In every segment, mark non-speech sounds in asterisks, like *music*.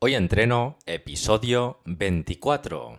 Hoy entreno episodio 24.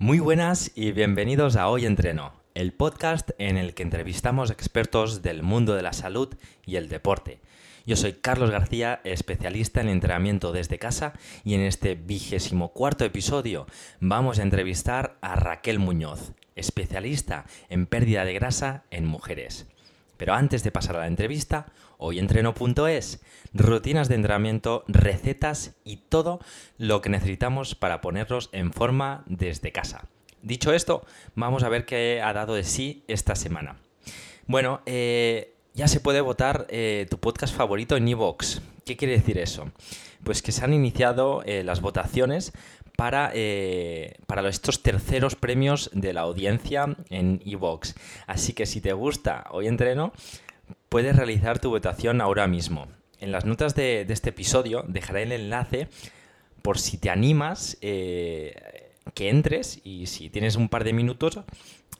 Muy buenas y bienvenidos a Hoy Entreno, el podcast en el que entrevistamos expertos del mundo de la salud y el deporte yo soy Carlos García, especialista en entrenamiento desde casa y en este vigésimo cuarto episodio vamos a entrevistar a Raquel Muñoz, especialista en pérdida de grasa en mujeres. Pero antes de pasar a la entrevista, hoyentreno.es, rutinas de entrenamiento, recetas y todo lo que necesitamos para ponerlos en forma desde casa. Dicho esto, vamos a ver qué ha dado de sí esta semana. Bueno, eh, ya se puede votar eh, tu podcast favorito en Evox. ¿Qué quiere decir eso? Pues que se han iniciado eh, las votaciones para, eh, para estos terceros premios de la audiencia en Evox. Así que si te gusta Hoy Entreno, puedes realizar tu votación ahora mismo. En las notas de, de este episodio dejaré el enlace por si te animas que entres y si tienes un par de minutos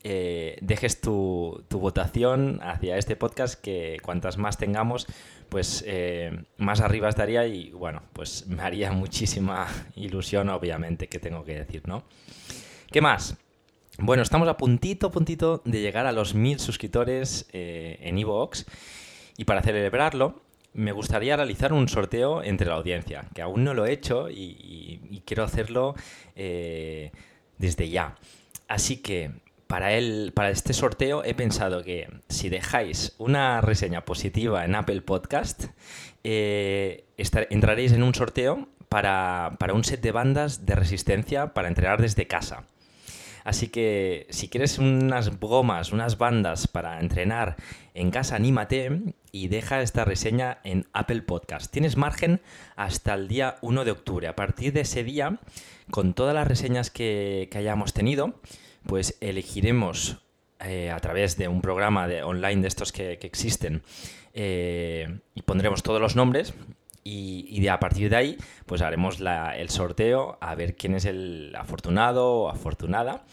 eh, dejes tu, votación hacia este podcast, que cuantas más tengamos, pues eh, más arriba estaría y bueno, pues me haría *laughs* muchísima ilusión, obviamente, que tengo que decir, ¿no? ¿Qué más? Bueno, estamos a puntito, puntito de llegar a los mil suscriptores eh, en Evox y para celebrarlo me gustaría realizar un sorteo entre la audiencia, que aún no lo he hecho y, quiero hacerlo desde ya. Así que para, el, para este sorteo he pensado que si dejáis una reseña positiva en Apple Podcast, eh, entraréis en un sorteo para, un set de bandas de resistencia para entrenar desde casa. Así que si quieres unas gomas, unas bandas para entrenar en casa, anímate y deja esta reseña en Apple Podcast. Tienes margen hasta el día 1 de octubre. A partir de ese día, con todas las reseñas que, que hayamos tenido, pues elegiremos eh, a través de un programa de online de estos que, existen eh, y pondremos todos los nombres y, de a partir de ahí pues haremos el sorteo a ver quién es el afortunado o afortunada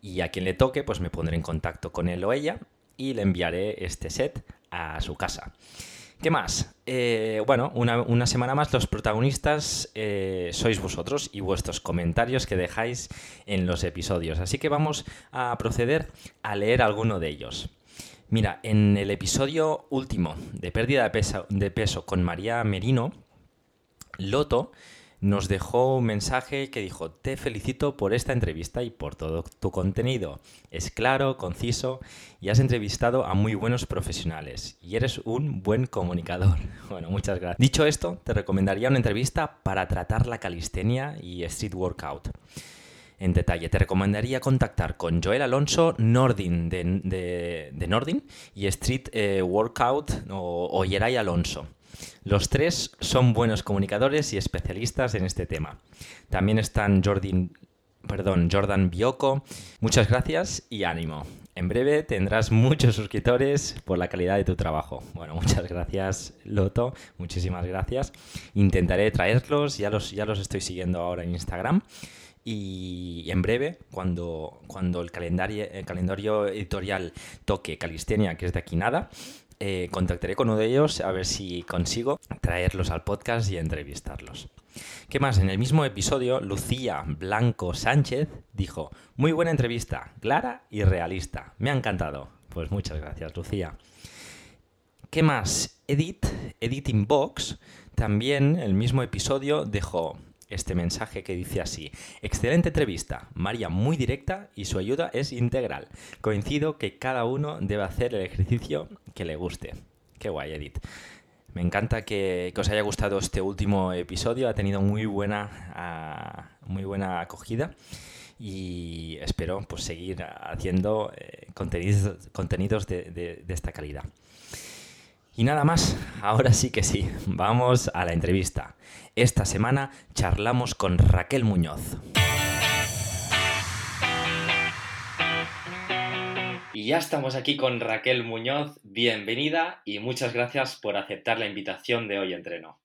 y a quien le toque pues me pondré en contacto con él o ella y le enviaré este set a su casa. ¿Qué más? Eh, bueno, una, semana más los protagonistas eh, sois vosotros y vuestros comentarios que dejáis en los episodios. Así que vamos a proceder a leer alguno de ellos. Mira, en el episodio último de pérdida de peso, de peso con María Merino, Loto nos dejó un mensaje que dijo, te felicito por esta entrevista y por todo tu contenido. Es claro, conciso y has entrevistado a muy buenos profesionales y eres un buen comunicador. *laughs* Bueno, muchas gracias. Dicho esto, te recomendaría una entrevista para tratar la calistenia y street workout. En detalle, te recomendaría contactar con Joel Alonso Nordin de, Nordin y Street eh, Workout o, o Yeray Alonso. Los tres son buenos comunicadores y especialistas en este tema. También están Jordan, perdón, Jordan Biocco. Muchas gracias y ánimo. En breve tendrás muchos suscriptores por la calidad de tu trabajo. Bueno, muchas gracias, Loto. Muchísimas gracias. Intentaré traerlos, ya los, ya los estoy siguiendo ahora en Instagram. Y en breve, cuando, cuando el, calendario, el calendario editorial toque Calistenia, que es de aquí nada, eh, contactaré con uno de ellos a ver si consigo traerlos al podcast y entrevistarlos. ¿Qué más? En el mismo episodio, Lucía Blanco Sánchez dijo, muy buena entrevista, clara y realista. Me ha encantado. Pues muchas gracias, Lucía. ¿Qué más? Edit, Editing Box, también el mismo episodio dejó este mensaje que dice así, excelente entrevista, María muy directa y su ayuda es integral. Coincido que cada uno debe hacer el ejercicio que le guste. Qué guay, Edith. Me encanta que, os haya gustado este último episodio, ha tenido muy buena, ah, muy buena acogida y espero pues, seguir haciendo eh, contenidos, contenidos de esta calidad. Y nada más, ahora sí que sí, vamos a la entrevista. Esta semana charlamos con Raquel Muñoz. Y ya estamos aquí con Raquel Muñoz. Bienvenida y muchas gracias por aceptar la invitación de hoy entreno.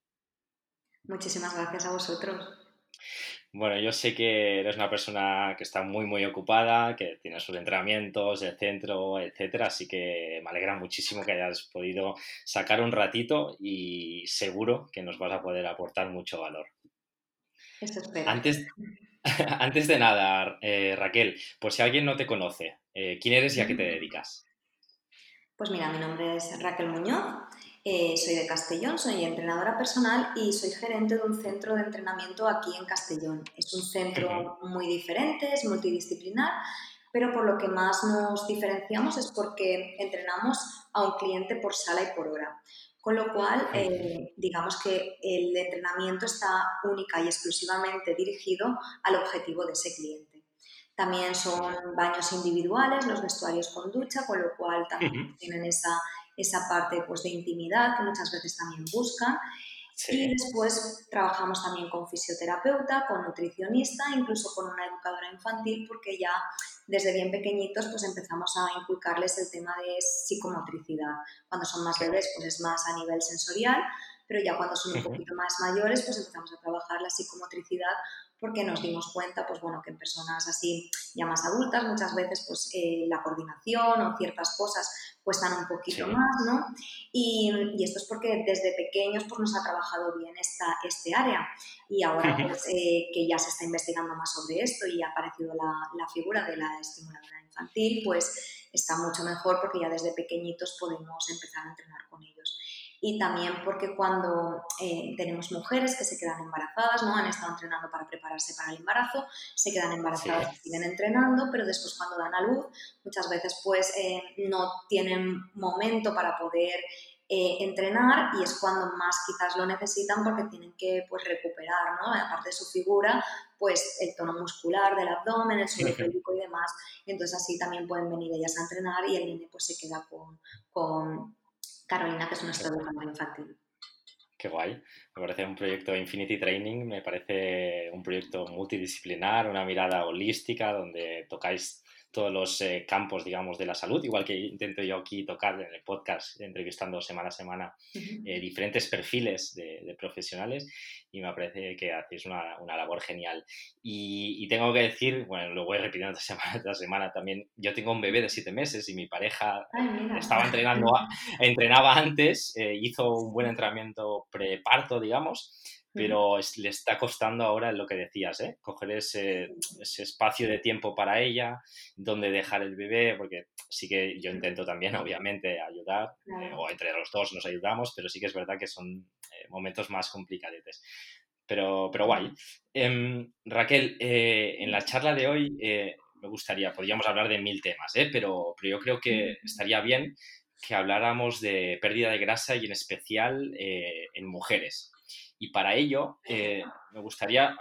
Muchísimas gracias a vosotros. Bueno, yo sé que eres una persona que está muy, muy ocupada, que tiene sus entrenamientos, el centro, etcétera, así que me alegra muchísimo que hayas podido sacar un ratito y seguro que nos vas a poder aportar mucho valor. Esto espero. Antes, *laughs* antes de nada, eh, Raquel, pues si alguien no te conoce, eh, ¿quién eres y a qué te *laughs* dedicas? Pues mira, mi nombre es Raquel Muñoz, eh, soy de Castellón, soy entrenadora personal y soy gerente de un centro de entrenamiento aquí en Castellón. Es un centro muy diferente, es multidisciplinar, pero por lo que más nos diferenciamos es porque entrenamos a un cliente por sala y por hora. Con lo cual, eh, digamos que el entrenamiento está única y exclusivamente dirigido al objetivo de ese cliente. También son baños individuales, los vestuarios con ducha, con lo cual también tienen esa, esa parte pues, de intimidad que muchas veces también buscan. Y después trabajamos también con fisioterapeuta, con nutricionista, incluso con una educadora infantil, porque ya desde bien pequeñitos pues empezamos a inculcarles el tema de psicomotricidad. Cuando son más bebés pues es más a nivel sensorial, pero ya cuando son un poquito más mayores pues empezamos a trabajar la psicomotricidad porque nos dimos cuenta, pues bueno, que en personas así ya más adultas muchas veces pues eh, la coordinación o ciertas cosas cuestan un poquito más, ¿no? Y, esto es porque desde pequeños pues nos ha trabajado bien esta, este área. Y ahora *laughs* pues, eh, que ya se está investigando más sobre esto y ha aparecido la, la figura de la estimuladora infantil, pues está mucho mejor porque ya desde pequeñitos podemos empezar a entrenar con ellos y también porque cuando eh, tenemos mujeres que se quedan embarazadas, ¿no? han estado entrenando para prepararse para el embarazo, se quedan embarazadas y siguen entrenando, pero después cuando dan a luz, muchas veces pues eh, no tienen momento para poder eh, entrenar y es cuando más quizás lo necesitan porque tienen que pues, recuperar, ¿no? aparte de su figura, pues el tono muscular del abdomen, el suelo pélvico y demás. Entonces así también pueden venir ellas a entrenar y el niño pues se queda con, con Carolina, que es nuestra educadora infantil. Qué guay. Me parece un proyecto Infinity Training, me parece un proyecto multidisciplinar, una mirada holística donde tocáis todos los eh, campos, digamos, de la salud, igual que intento yo aquí tocar en el podcast, entrevistando semana a semana eh, diferentes perfiles de, profesionales y me parece que hacéis una, una labor genial. Y, tengo que decir, bueno, lo voy repitiendo *laughs* semana tras semana también, yo tengo un bebé de siete meses y mi pareja estaba entrenando, entrenaba antes, eh, hizo un buen entrenamiento preparto, digamos, pero le está costando ahora lo que decías, ¿eh? coger ese, ese, espacio de tiempo para ella, donde dejar el bebé, porque sí que yo intento también, *laughs* obviamente, ayudar, eh, o entre los dos nos ayudamos, pero sí que es verdad que son eh, momentos más complicadetes. Pero, pero guay. Em, Raquel, en la charla de hoy me gustaría, podríamos hablar de mil temas, pero, pero yo creo que estaría bien que habláramos de pérdida de grasa y en especial en mujeres. Y para ello eh, me gustaría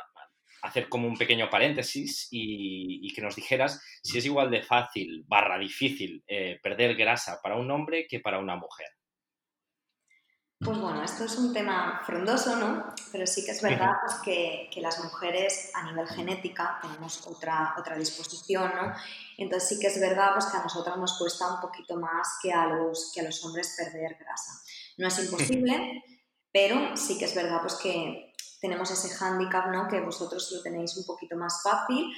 hacer como un pequeño paréntesis y, que nos dijeras si es igual de fácil barra difícil eh, perder grasa para un hombre que para una mujer. Pues bueno, esto es un tema frondoso, ¿no? Pero sí que es verdad pues, que, que, las mujeres a nivel genética tenemos otra, otra disposición, ¿no? Entonces sí que es verdad pues, que a nosotras nos cuesta un poquito más que a los, que a los hombres perder grasa. No es imposible, *laughs* pero sí que es verdad pues que tenemos ese hándicap, ¿no? Que vosotros lo tenéis un poquito más fácil,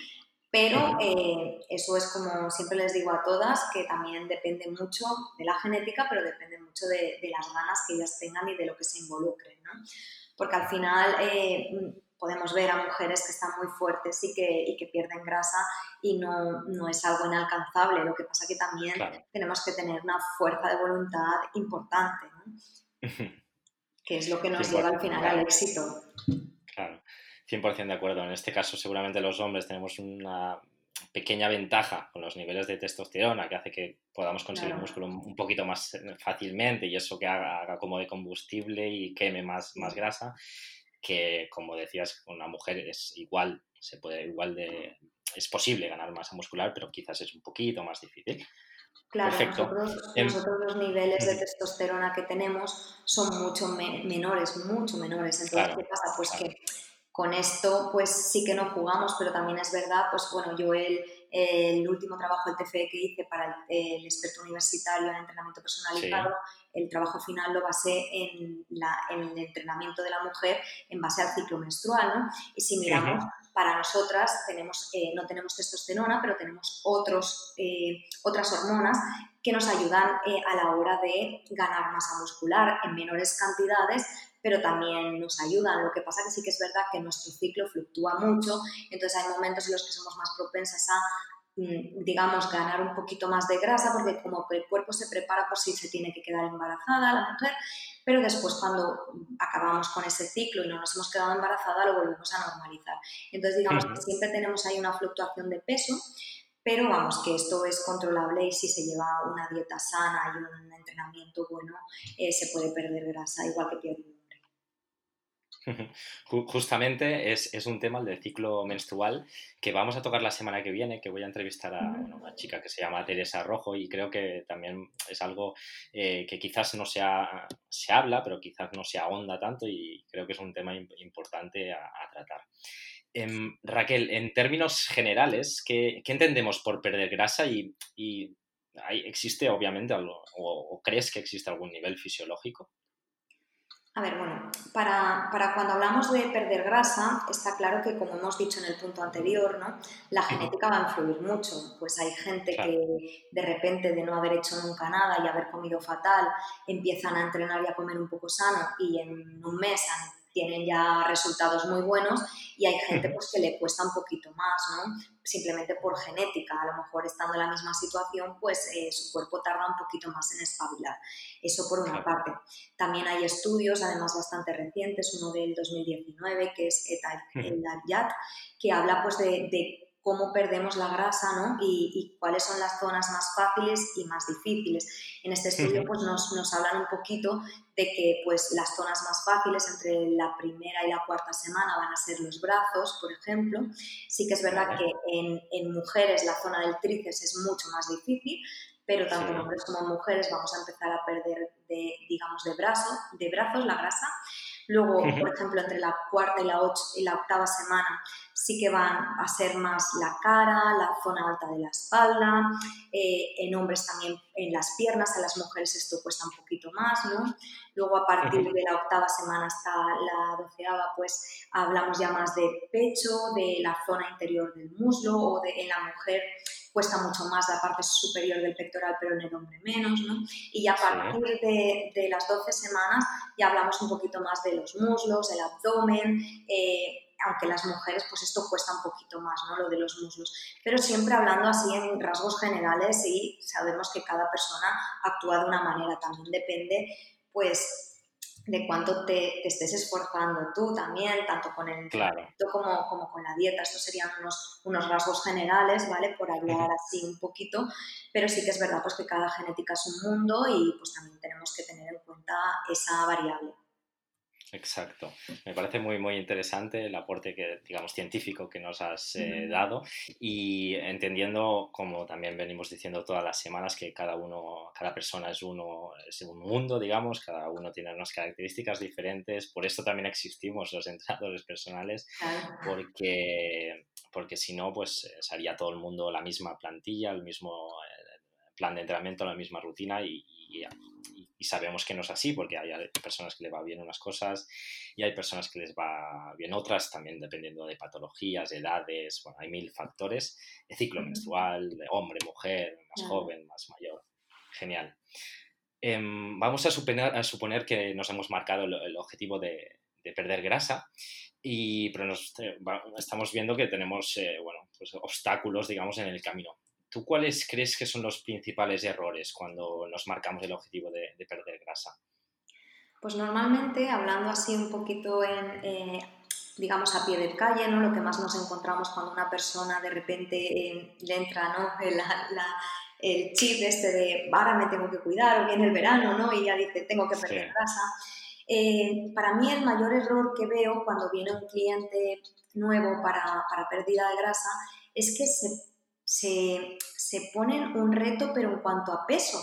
pero eh, eso es como siempre les digo a todas, que también depende mucho de la genética, pero depende mucho de, las ganas que ellas tengan y de lo que se involucren, ¿no? Porque al final eh, podemos ver a mujeres que están muy fuertes y que, y que pierden grasa y no, no, es algo inalcanzable. Lo que pasa que también tenemos que tener una fuerza de voluntad importante, ¿no? Que es lo que nos lleva al final al éxito. Claro, 100% de acuerdo. En este caso, seguramente los hombres tenemos una pequeña ventaja con los niveles de testosterona que hace que podamos conseguir músculo un poquito más fácilmente y eso que haga, como de combustible y queme más, más grasa, que como decías, con una mujer es igual, se puede igual de, es posible ganar masa muscular, pero quizás es un poquito más difícil. Claro, em, nosotros, los niveles de testosterona que tenemos son mucho menores, mucho menores. Entonces, ¿qué pasa? Pues que con esto, pues sí que no jugamos, pero también es verdad, pues bueno, yo el, el último trabajo, el TFE que hice para el, experto universitario en entrenamiento personalizado, el trabajo final lo basé en, el entrenamiento de la mujer en base al ciclo menstrual. ¿no? Y si miramos, para nosotras tenemos, eh, no tenemos testosterona, pero tenemos otros, eh, otras hormonas que nos ayudan eh, a la hora de ganar masa muscular en menores cantidades, pero también nos ayudan. Lo que pasa que sí que es verdad que nuestro ciclo fluctúa mucho, entonces hay momentos en los que somos más propensas a digamos, ganar un poquito más de grasa, porque como que el cuerpo se prepara por si se tiene que quedar embarazada la mujer, pero después cuando acabamos con ese ciclo y no nos hemos quedado embarazada, lo volvemos a normalizar. Entonces, digamos que siempre tenemos ahí una fluctuación de peso, pero vamos, que esto es controlable y si se lleva una dieta sana y un entrenamiento bueno, eh, se puede perder grasa, igual que pierde *laughs* Justamente es, un tema el del ciclo menstrual que vamos a tocar la semana que viene, que voy a entrevistar a una chica que se llama Teresa Rojo y creo que también es algo eh, que quizás no se, se habla, pero quizás no se ahonda tanto y creo que es un tema importante a, tratar. Em, Raquel, en términos generales, ¿qué, entendemos por perder grasa y, existe obviamente algo, o crees que existe algún nivel fisiológico? A ver, bueno, para, cuando hablamos de perder grasa, está claro que, como hemos dicho en el punto anterior, ¿no? la genética va a influir mucho. Pues hay gente que de repente, de no haber hecho nunca nada y haber comido fatal, empiezan a entrenar y a comer un poco sano y en un mes tienen ya resultados muy buenos y hay gente pues que le cuesta un poquito más, ¿no? Simplemente por genética, a lo mejor estando en la misma situación, pues eh, su cuerpo tarda un poquito más en espabilar. Eso por una parte. También hay estudios, además bastante recientes, uno del 2019 que es Eta Yat, que habla pues de, de cómo perdemos la grasa ¿no? y, cuáles son las zonas más fáciles y más difíciles. En este estudio pues, nos, nos, hablan un poquito de que pues, las zonas más fáciles entre la primera y la cuarta semana van a ser los brazos, por ejemplo. Sí que es verdad que en, en mujeres la zona del tríceps es mucho más difícil, pero tanto en hombres como en mujeres vamos a empezar a perder de, digamos, de, brazo, de brazos la grasa. Luego, por ejemplo, entre la cuarta y la, y la octava semana sí que van a ser más la cara, la zona alta de la espalda, eh, en hombres también en las piernas, a las mujeres esto cuesta un poquito más, ¿no? Luego a partir de la octava semana hasta la doceava, pues hablamos ya más de pecho, de la zona interior del muslo o de, en la mujer cuesta mucho más la parte superior del pectoral, pero en el hombre menos, ¿no? Y a partir de, de las 12 semanas ya hablamos un poquito más de los muslos, el abdomen, eh, aunque las mujeres pues esto cuesta un poquito más, ¿no? Lo de los muslos, pero siempre hablando así en rasgos generales y sabemos que cada persona actúa de una manera, también depende pues de cuánto te, estés esforzando tú también, tanto con el entrenamiento como, como, con la dieta. Estos serían unos, unos rasgos generales, ¿vale? Por hablar así un poquito, pero sí que es verdad pues que cada genética es un mundo y pues también tenemos que tener en cuenta esa variable. Exacto. Me parece muy, muy interesante el aporte que, digamos, científico que nos has eh, dado y entendiendo, como también venimos diciendo todas las semanas, que cada uno, cada persona es uno, es un mundo, digamos, cada uno tiene unas características diferentes. Por esto también existimos los entrenadores personales, porque, porque si no, pues eh, sería todo el mundo la misma plantilla, el mismo eh, plan de entrenamiento, la misma rutina y, y y sabemos que no es así porque hay personas que les va bien unas cosas y hay personas que les va bien otras, también dependiendo de patologías, edades, bueno, hay mil factores, de ciclo menstrual, de hombre, mujer, más joven, más mayor. Genial. Em, vamos a suponer, a suponer, que nos hemos marcado el, objetivo de, perder grasa, y, pero nos, estamos viendo que tenemos eh, bueno, pues obstáculos, digamos, en el camino. ¿Tú cuáles crees que son los principales errores cuando nos marcamos el objetivo de, perder grasa? Pues normalmente, hablando así un poquito en, eh, digamos, a pie de calle, ¿no? Lo que más nos encontramos cuando una persona de repente eh, le entra, ¿no? el chip este de ahora me tengo que cuidar o viene el verano, ¿no? Y ya dice, tengo que perder grasa. Eh, para mí el mayor error que veo cuando viene un cliente nuevo para, para pérdida de grasa es que se se, se ponen un reto, pero en cuanto a peso.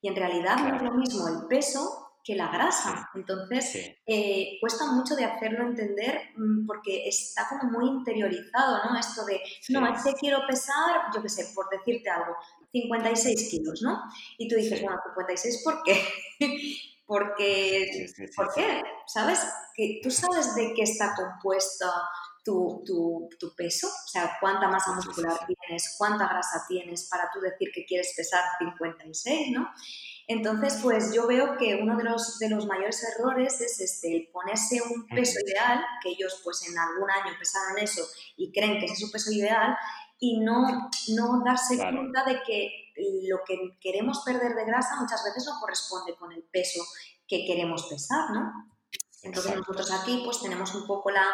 Y en realidad no es lo mismo el peso que la grasa. Entonces, eh, cuesta mucho de hacerlo entender mm, porque está como muy interiorizado, ¿no? Esto de, no, es que quiero pesar, yo qué sé, por decirte algo, 56 kilos, ¿no? Y tú dices, bueno, 56, ¿por qué? porque, *laughs* ¿por qué? ¿Sabes? Que tú sabes de qué está compuesto tu, tu, tu, peso, o sea, cuánta masa muscular tienes, cuánta grasa tienes para tú decir que quieres pesar 56, ¿no? Entonces, pues yo veo que uno de los, de los mayores errores es este, el ponerse un peso ideal, que ellos pues en algún año pesaron eso y creen que ese es su peso ideal, y no, no darse cuenta de que lo que queremos perder de grasa muchas veces no corresponde con el peso que queremos pesar, ¿no? Entonces nosotros aquí pues tenemos un poco la,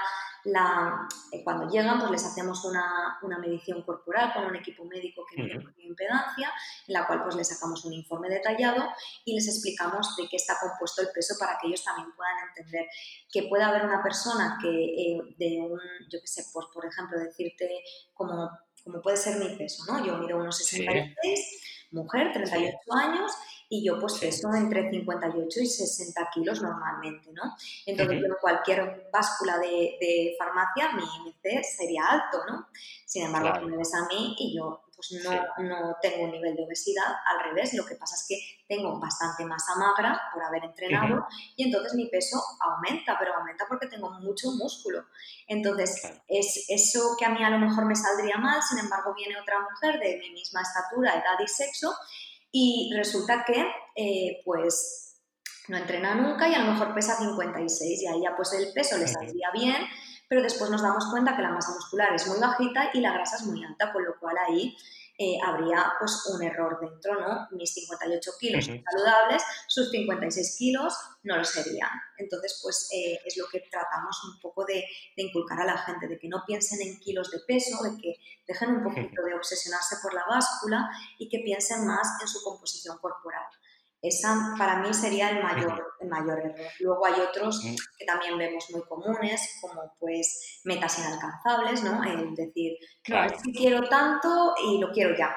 la, eh, cuando llegan, pues les hacemos una, una, medición corporal con un equipo médico que tiene impedancia, en la cual pues les sacamos un informe detallado y les explicamos de qué está compuesto el peso para que ellos también puedan entender que puede haber una persona que eh, de un, yo qué sé, pues por ejemplo decirte como, como puede ser mi peso, ¿no? Yo mido unos 66, mujer, 38 años y yo pues peso entre 58 y 60 kilos normalmente, ¿no? Entonces, en cualquier báscula de, de, farmacia, mi IMC sería alto, ¿no? Sin embargo, tú me ves a mí y yo pues no, no, tengo un nivel de obesidad, al revés, lo que pasa es que tengo bastante masa magra por haber entrenado y entonces mi peso aumenta, pero aumenta porque tengo mucho músculo. Entonces, es eso que a mí a lo mejor me saldría mal, sin embargo, viene otra mujer de mi misma estatura, edad y sexo y resulta que, eh, pues, no entrena nunca y a lo mejor pesa 56 y ahí ya pues el peso le saldría bien, pero después nos damos cuenta que la masa muscular es muy bajita y la grasa es muy alta, con lo cual ahí eh, habría pues un error dentro, ¿no? Mis 58 kilos son saludables, sus 56 kilos no lo serían. Entonces, pues eh, es lo que tratamos un poco de, inculcar a la gente, de que no piensen en kilos de peso, de que dejen un poquito de obsesionarse por la báscula y que piensen más en su composición corporal. Esa para mí sería el mayor, el mayor error. Luego hay otros que también vemos muy comunes, como pues metas inalcanzables, ¿no? El decir, no, es que quiero tanto y lo quiero ya.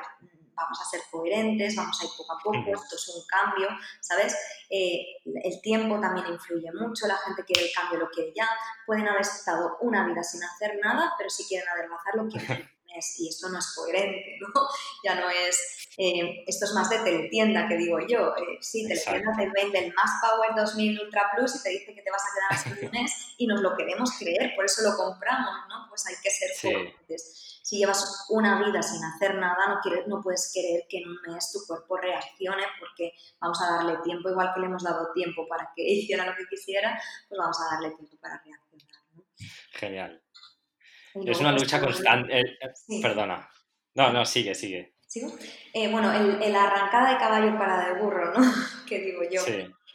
Vamos a ser coherentes, vamos a ir poco a poco, esto es un cambio, ¿sabes? Eh, el tiempo también influye mucho, la gente quiere el cambio, lo quiere ya. Pueden haber estado una vida sin hacer nada, pero si quieren adelgazar, lo quieren *laughs* y esto no es coherente, *laughs* ¿no? Ya no es, eh, esto es más de teletienda que digo yo, eh, sí, teletienda te vende el Más Power 2000 Ultra Plus y te dice que te vas a quedar hasta *laughs* un mes y nos lo queremos creer, por eso lo compramos, ¿no? Pues hay que ser coherentes. Si llevas una vida sin hacer nada, no, quieres, no puedes querer que en un mes tu cuerpo reaccione porque vamos a darle tiempo, igual que le hemos dado tiempo para que *laughs* hiciera lo que quisiera, pues vamos a darle tiempo para reaccionar. ¿no? Genial. Es una lucha constante. Eh, eh, perdona. No, no, sigue, sigue. ¿Sigo? Eh, bueno, el, arrancada de caballo para de burro, ¿no? *laughs* que digo yo.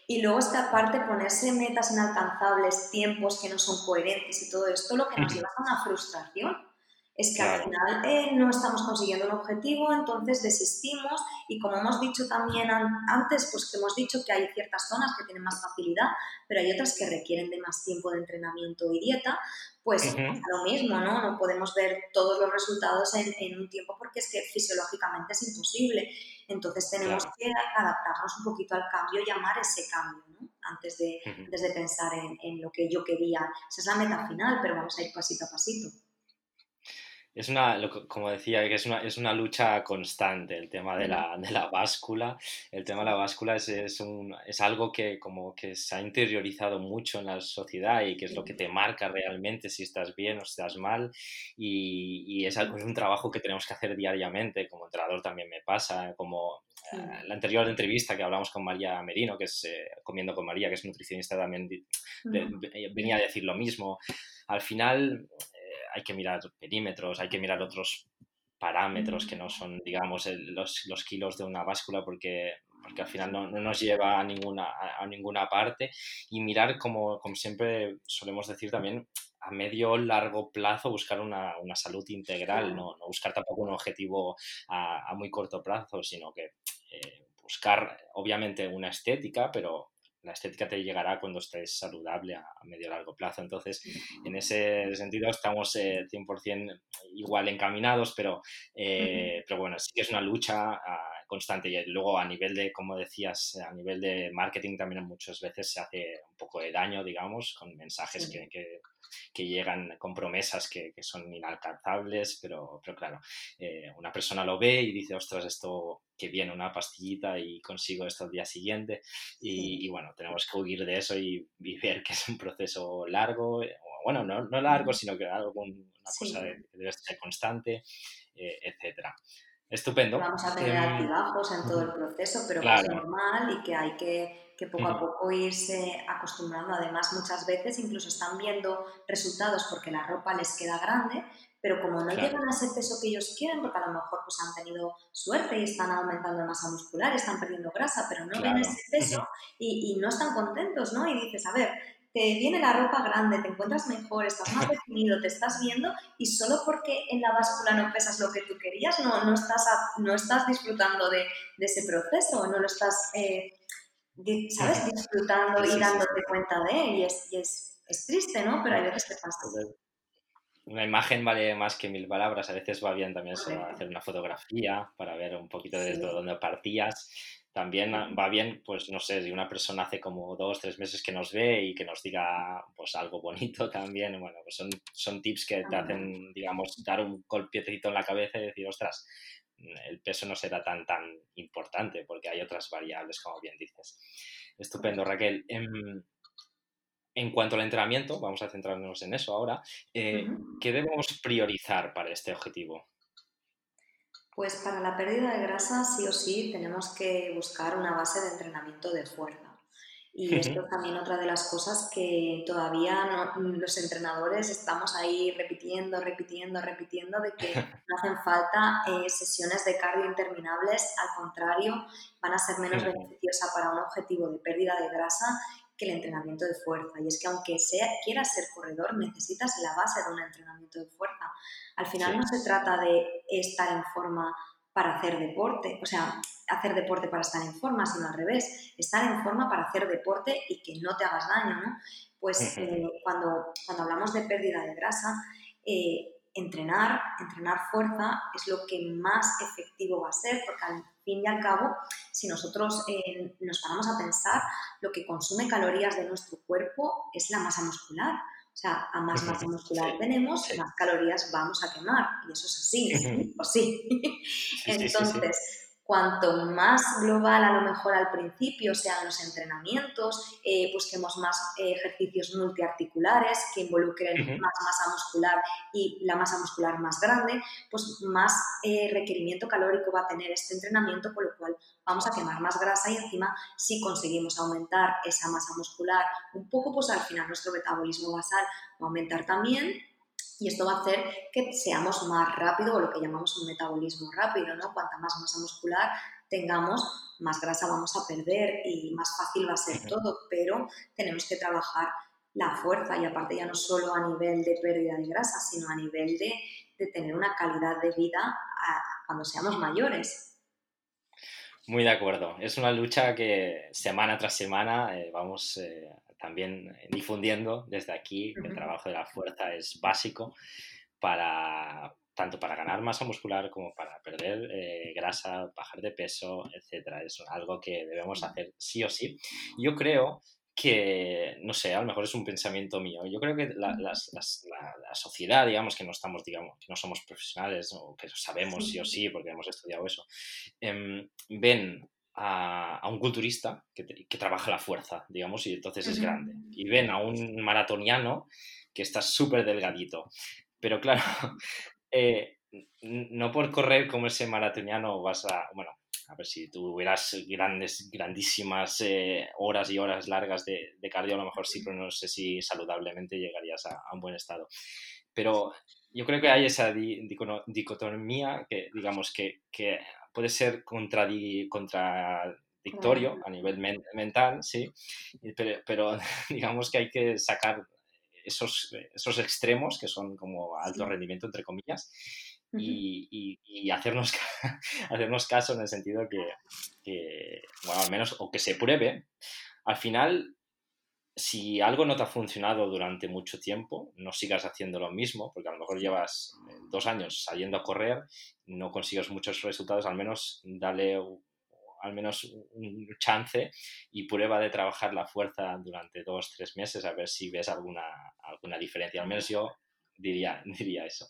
Y luego esta parte, ponerse metas inalcanzables, tiempos que no son coherentes y todo esto, lo que nos lleva a una frustración es que al final eh, no estamos consiguiendo un objetivo, entonces desistimos y como hemos dicho también antes, pues que hemos dicho que hay ciertas zonas que tienen más facilidad, pero hay otras que requieren de más tiempo de entrenamiento y dieta, pues es lo mismo, ¿no? No podemos ver todos los resultados en, un tiempo porque es que fisiológicamente es imposible. Entonces tenemos que adaptarnos un poquito al cambio y amar ese cambio, ¿no? Antes de, de pensar en, en lo que yo quería. Esa es la meta final, pero vamos a ir pasito a pasito es una, como decía, que es una, es una lucha constante el tema de la, de la báscula. El tema de la báscula es, es, un, es, algo que como que se ha interiorizado mucho en la sociedad y que es lo que te marca realmente si estás bien o estás mal. Y, y es, algo, es un trabajo que tenemos que hacer diariamente, como entrenador también me pasa, como eh, la anterior entrevista que hablamos con María Merino, que es eh, Comiendo con María, que es nutricionista también, venía a decir lo mismo. Al final hay que mirar perímetros, hay que mirar otros parámetros que no son, digamos, los, los, kilos de una báscula porque, porque al final no, no nos lleva a ninguna, a, ninguna parte. Y mirar, como, como, siempre solemos decir también, a medio largo plazo buscar una, una salud integral, no, no, buscar tampoco un objetivo a, a muy corto plazo, sino que eh, buscar obviamente una estética, pero la estética te llegará cuando estés saludable a, medio largo plazo. Entonces, en ese sentido estamos 100% eh, igual encaminados, pero, eh, pero bueno, sí que es una lucha ah, constante. Y luego a nivel de, como decías, a nivel de marketing también muchas veces se hace un poco de daño, digamos, con mensajes que, que, llegan con promesas que, que, son inalcanzables, pero, pero claro, eh, una persona lo ve y dice, ostras, esto que viene una pastillita y consigo esto al día siguiente. Y, bueno, tenemos que huir de eso y, y, ver que es un proceso largo, bueno, no, no largo, sino que algo, una cosa que debe ser constante, eh, etcétera. Estupendo. Vamos a tener em, altibajos en todo el proceso, pero que es normal y que hay que, que poco a poco irse acostumbrando. Además, muchas veces incluso están viendo resultados porque la ropa les queda grande, pero como no llegan a ese peso que ellos quieren, porque a lo mejor pues, han tenido suerte y están aumentando masa muscular, están perdiendo grasa, pero no ven ese peso y, y, no están contentos, ¿no? Y dices, a ver, te viene la ropa grande, te encuentras mejor, estás más definido, te estás viendo y solo porque en la báscula no pesas lo que tú querías, no, no, estás, no estás disfrutando de, de ese proceso, no lo estás, eh, ¿sabes? Disfrutando y dándote cuenta de él y es, y es, es triste, ¿no? Pero hay veces que pasa. Una imagen vale más que mil palabras. A veces va bien también hacer una fotografía para ver un poquito de dónde partías también va bien, pues no sé, si una persona hace como dos, tres meses que nos ve y que nos diga pues algo bonito también, bueno, pues son, son tips que te hacen, digamos, dar un golpecito en la cabeza y decir, ostras, el peso no será tan, tan importante porque hay otras variables, como bien dices. Estupendo, Raquel. En, en cuanto al entrenamiento, vamos a centrarnos en eso ahora, eh, ¿qué debemos priorizar para este objetivo? Pues para la pérdida de grasa sí o sí tenemos que buscar una base de entrenamiento de fuerza. Y esto es también otra de las cosas que todavía los entrenadores estamos ahí repitiendo, repitiendo, repitiendo de que *laughs* no hacen falta eh, sesiones de cardio interminables, al contrario, van a ser menos beneficiosas para un objetivo de pérdida de grasa que el entrenamiento de fuerza. Y es que aunque sea, quieras ser corredor, necesitas la base de un entrenamiento de fuerza. Al final no se trata de estar en forma para hacer deporte, o sea, hacer deporte para estar en forma, sino al revés, estar en forma para hacer deporte y que no te hagas daño, ¿no? Pues eh, cuando, cuando hablamos de pérdida de grasa, eh, entrenar, entrenar fuerza es lo que más efectivo va a ser, porque al fin y al cabo, si nosotros eh, nos paramos a pensar, lo que consume calorías de nuestro cuerpo es la masa muscular. O sea, a más masa muscular tenemos, más calorías vamos a quemar. Y eso es así, o *laughs* sí. Entonces, cuanto más global a lo mejor al principio sean los entrenamientos, eh, busquemos más eh, ejercicios multiarticulares que involucren más masa muscular y la masa muscular más grande, pues más eh, requerimiento calórico va a tener este entrenamiento, por lo cual vamos a quemar más grasa y encima si conseguimos aumentar esa masa muscular un poco, pues al final nuestro metabolismo basal va a aumentar también y esto va a hacer que seamos más rápido o lo que llamamos un metabolismo rápido, ¿no? Cuanta más masa muscular tengamos, más grasa vamos a perder y más fácil va a ser todo, pero tenemos que trabajar la fuerza y aparte ya no solo a nivel de pérdida de grasa, sino a nivel de, de tener una calidad de vida cuando seamos mayores. Muy de acuerdo. Es una lucha que semana tras semana eh, vamos eh, también difundiendo desde aquí el trabajo de la fuerza es básico para tanto para ganar masa muscular como para perder eh, grasa, bajar de peso, etcétera. Es algo que debemos hacer sí o sí. Yo creo que, no sé, a lo mejor es un pensamiento mío. Yo creo que la, la, sociedad, digamos, que no estamos, digamos, que no somos profesionales o que sabemos sí o sí porque hemos estudiado eso, em, ven a, un culturista que, trabaja la fuerza, digamos, y entonces es grande. Y ven a un maratoniano que está súper delgadito. Pero claro, *laughs* eh, no por correr como ese maratoniano vas a, bueno, a ver si tuvieras grandes, grandísimas eh, horas y horas largas de, cardio, a lo mejor sí, pero no sé si saludablemente llegarías a, un buen estado. Pero yo creo que hay esa dicotomía que, digamos, que, que puede ser contradictorio a nivel mental, sí, pero, *laughs* digamos que hay que sacar esos, esos extremos que son como alto rendimiento, entre comillas, y, y, hacernos, *laughs* hacernos caso en el sentido que, que, bueno, al menos, o que se pruebe, al final si algo no te ha funcionado durante mucho tiempo, no sigas haciendo lo mismo, porque a lo mejor llevas dos años saliendo a correr, no consigues muchos resultados, al menos dale al menos un chance y prueba de trabajar la fuerza durante dos, tres meses a ver si ves alguna, alguna diferencia. Al menos yo diría, *laughs* diría eso.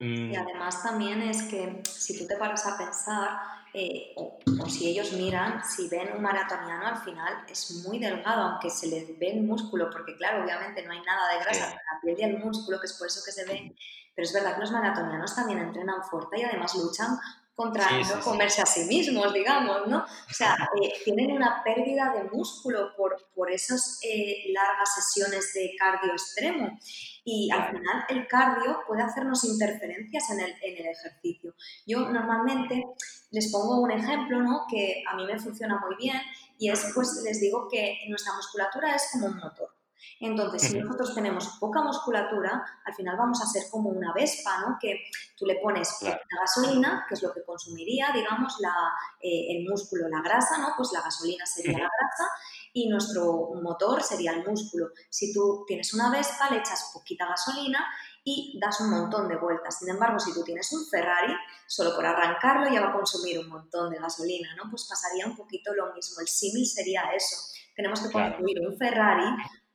Y mm. además también es que si tú te paras a pensar, eh, o, si ellos miran, si ven un maratoniano al final es muy delgado, aunque se les ve el músculo, porque claro, obviamente no hay nada de grasa, la piel y el músculo, que es por eso que se ve, pero es verdad que los maratonianos también entrenan fuerte y además luchan contra no comerse a sí mismos, digamos, ¿no? O sea, eh, tienen una pérdida de músculo por, por esas eh, largas sesiones de cardio extremo y al final el cardio puede hacernos interferencias en el, en el ejercicio. Yo normalmente les pongo un ejemplo, ¿no? Que a mí me funciona muy bien y es, pues, les digo que nuestra musculatura es como un motor. Entonces, si nosotros tenemos poca musculatura, al final vamos a ser como una vespa, ¿no? Que tú le pones la gasolina, que es lo que consumiría, digamos, la, eh, el músculo, la grasa, ¿no? Pues la gasolina sería la grasa y nuestro motor sería el músculo. Si tú tienes una vespa, le echas poquita gasolina y das un montón de vueltas. Sin embargo, si tú tienes un Ferrari, solo por arrancarlo ya va a consumir un montón de gasolina, ¿no? Pues pasaría un poquito lo mismo. El símil sería eso. Tenemos que construir un Ferrari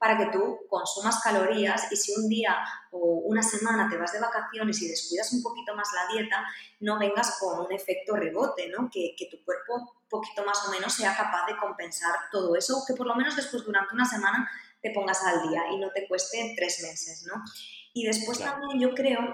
para que tú consumas calorías y si un día o una semana te vas de vacaciones y descuidas un poquito más la dieta, no vengas con un efecto rebote, ¿no? Que, que tu cuerpo un poquito más o menos sea capaz de compensar todo eso, que por lo menos después durante una semana te pongas al día y no te cueste tres meses, ¿no? Y después también yo creo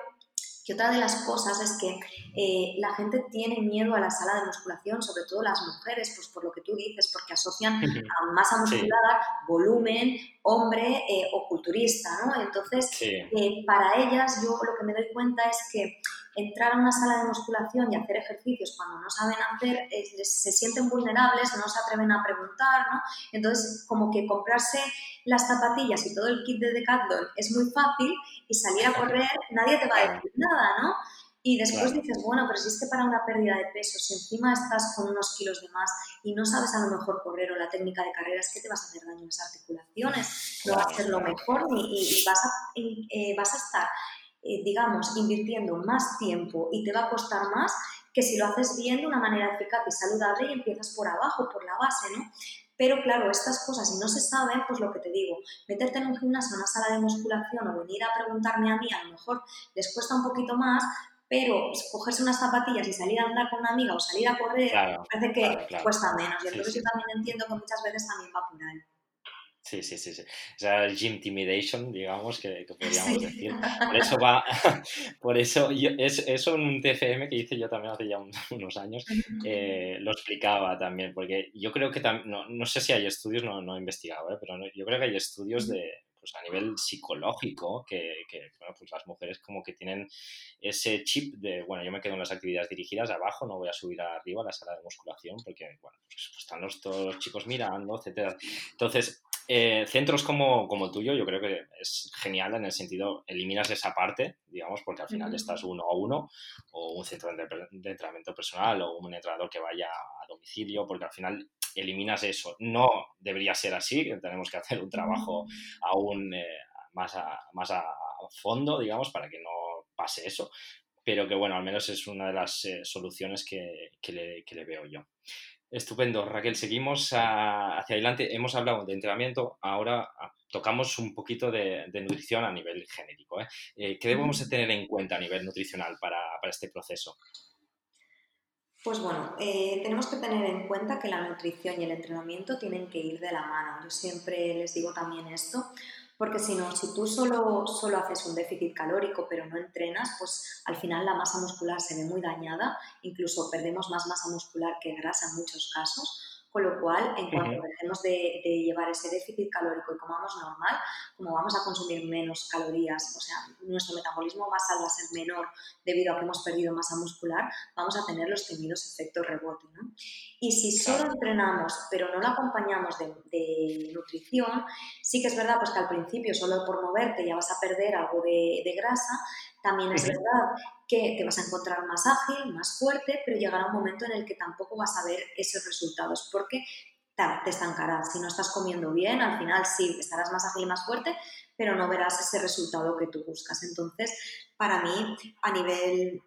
y otra de las cosas es que eh, la gente tiene miedo a la sala de musculación, sobre todo las mujeres, pues por lo que tú dices, porque asocian a masa muscular, volumen, hombre eh, o culturista, ¿no? Entonces, eh, para ellas yo lo que me doy cuenta es que entrar a una sala de musculación y hacer ejercicios cuando no saben hacer, se sienten vulnerables, no se atreven a preguntar, ¿no? Entonces, como que comprarse las zapatillas y todo el kit de Decathlon es muy fácil y salir a correr *laughs* nadie te va a decir nada, ¿no? Y después dices, bueno, pero si es que para una pérdida de peso, si encima estás con unos kilos de más y no sabes a lo mejor correr o la técnica de carrera, es que te vas a hacer daño en las articulaciones, no va a ser lo mejor y, vas, a, eh, vas a estar, eh, digamos, invirtiendo más tiempo y te va a costar más que si lo haces bien de una manera eficaz y saludable y empiezas por abajo, por la base, ¿no? Pero claro, estas cosas, si no se saben, pues lo que te digo, meterte en un gimnasio, en una sala de musculación o venir a preguntarme a mí, a lo mejor les cuesta un poquito más, pero cogerse unas zapatillas y salir a andar con una amiga o salir a correr, parece que cuesta menos. Y entonces yo también entiendo que muchas veces también va por ahí. Sí, sí, sí, sí. O sea, el gym intimidation, digamos, que, *laughs* podríamos decir. Por eso *laughs* va, *laughs* por eso, es, eso en un TFM que hice yo también hace ya unos años, eh, lo explicaba también, porque yo creo que, no, no sé si hay estudios, no, no he investigado, ¿eh? pero yo creo que hay estudios de, pues a nivel psicológico, que, que, bueno, pues las mujeres como que tienen ese chip de, bueno, yo me quedo en las actividades dirigidas abajo, no voy a subir arriba a la sala de musculación, porque, bueno, pues, pues están los, todos los chicos mirando, etcétera. Entonces, eh, centros como, como el tuyo, yo creo que es genial en el sentido, eliminas esa parte, digamos, porque al final estás uno a uno, o un centro de, entrenamiento personal, o un entrenador que vaya a domicilio, porque al final eliminas eso. No debería ser así, tenemos que hacer un trabajo aún eh, más, a, más a fondo, digamos, para que no pase eso, pero que bueno, al menos es una de las eh, soluciones que, que, le, que le veo yo. Estupendo, Raquel. Seguimos hacia adelante. Hemos hablado de entrenamiento, ahora ah, tocamos un poquito de, nutrición a nivel genérico. ¿eh? Eh, ¿Qué debemos tener en cuenta a nivel nutricional para, este proceso? Pues bueno, eh, tenemos que tener en cuenta que la nutrición y el entrenamiento tienen que ir de la mano. Yo siempre les digo también esto, porque si no, si tú solo, solo haces un déficit calórico pero no entrenas, pues al final la masa muscular se ve muy dañada, incluso perdemos más masa muscular que grasa en muchos casos. Con lo cual, en cuanto dejemos de, llevar ese déficit calórico y comamos normal, como vamos a consumir menos calorías, o sea, nuestro metabolismo basal va a ser menor debido a que hemos perdido masa muscular, vamos a tener los temidos efectos rebote. ¿no? Y si solo entrenamos, pero no lo acompañamos de, nutrición, sí que es verdad pues, que al principio solo por moverte ya vas a perder algo de, de grasa, también es verdad que te vas a encontrar más ágil, más fuerte, pero llegará un momento en el que tampoco vas a ver esos resultados, porque te estancarás. Si no estás comiendo bien, al final sí, estarás más ágil y más fuerte, pero no verás ese resultado que tú buscas. Entonces, para mí, a nivel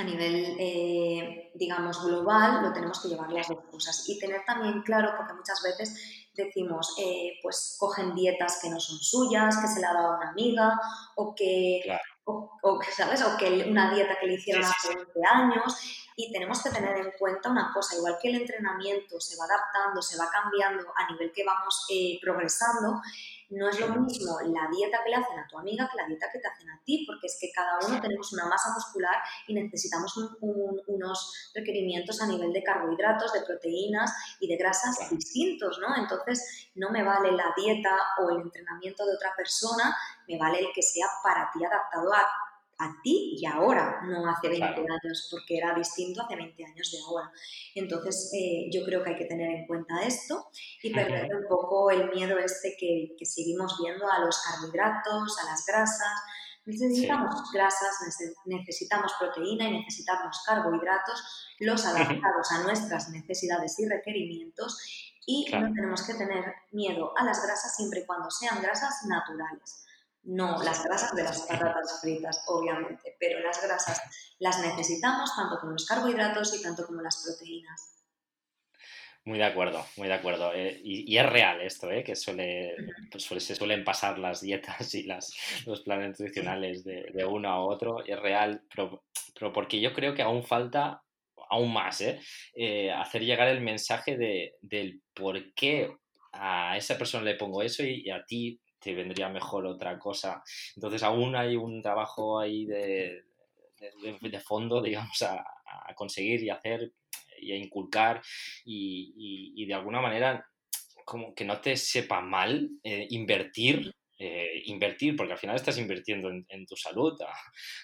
a nivel, eh, digamos, global, lo tenemos que llevar las dos cosas. Y tener también claro, porque muchas veces decimos, eh, pues cogen dietas que no son suyas, que se le ha dado a una amiga, o que, o, ¿sabes? o que una dieta que le hicieron hace 20 años. Y tenemos que tener en cuenta una cosa, igual que el entrenamiento se va adaptando, se va cambiando a nivel que vamos eh, progresando, no es lo mismo la dieta que le hacen a tu amiga que la dieta que te hacen a ti, porque es que cada uno tenemos una masa muscular y necesitamos unos requerimientos a nivel de carbohidratos, de proteínas y de grasas distintos, ¿no? Entonces, no me vale la dieta o el entrenamiento de otra persona, me vale el que sea para ti adaptado a a ti y ahora, no hace 20 años, porque era distinto hace 20 años de ahora. Entonces, eh, yo creo que hay que tener en cuenta esto y perder un poco el miedo este que, que, seguimos viendo a los carbohidratos, a las grasas. Necesitamos grasas, necesitamos proteína y necesitamos carbohidratos, los adaptados a nuestras necesidades y requerimientos y no tenemos que tener miedo a las grasas siempre y cuando sean grasas naturales no las grasas de las patatas fritas, obviamente, pero las grasas las necesitamos tanto como los carbohidratos y tanto como las proteínas. Muy de acuerdo, muy de acuerdo. Eh, y, es real esto, ¿eh? que suele, pues se suelen pasar las dietas y las, los planes nutricionales de, uno a otro. Es real, pero, porque yo creo que aún falta, aún más, ¿eh? eh hacer llegar el mensaje de, del por qué a esa persona le pongo eso y a ti te vendría mejor otra cosa. Entonces aún hay un trabajo ahí de, de, fondo, *laughs* digamos, a, conseguir y hacer y a inculcar y, de alguna manera como que no te sepa mal eh, invertir eh, invertir, porque al final estás invirtiendo en, tu salud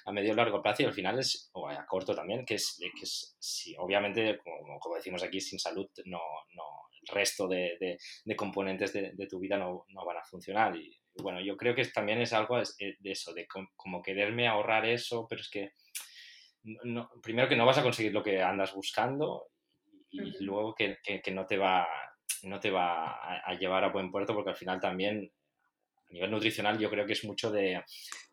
a, medio y largo plazo y al final es, o a corto también, que es, que es sí, obviamente, como, como, decimos aquí, sin salud no, no, resto de, de, componentes de, tu vida no, no, van a funcionar. Y bueno, yo creo que también es algo de eso, de como quererme ahorrar eso, pero es que no, primero que no vas a conseguir lo que andas buscando y luego que, que, no te va, no te va a, llevar a buen puerto porque al final también a nivel nutricional yo creo que es mucho de,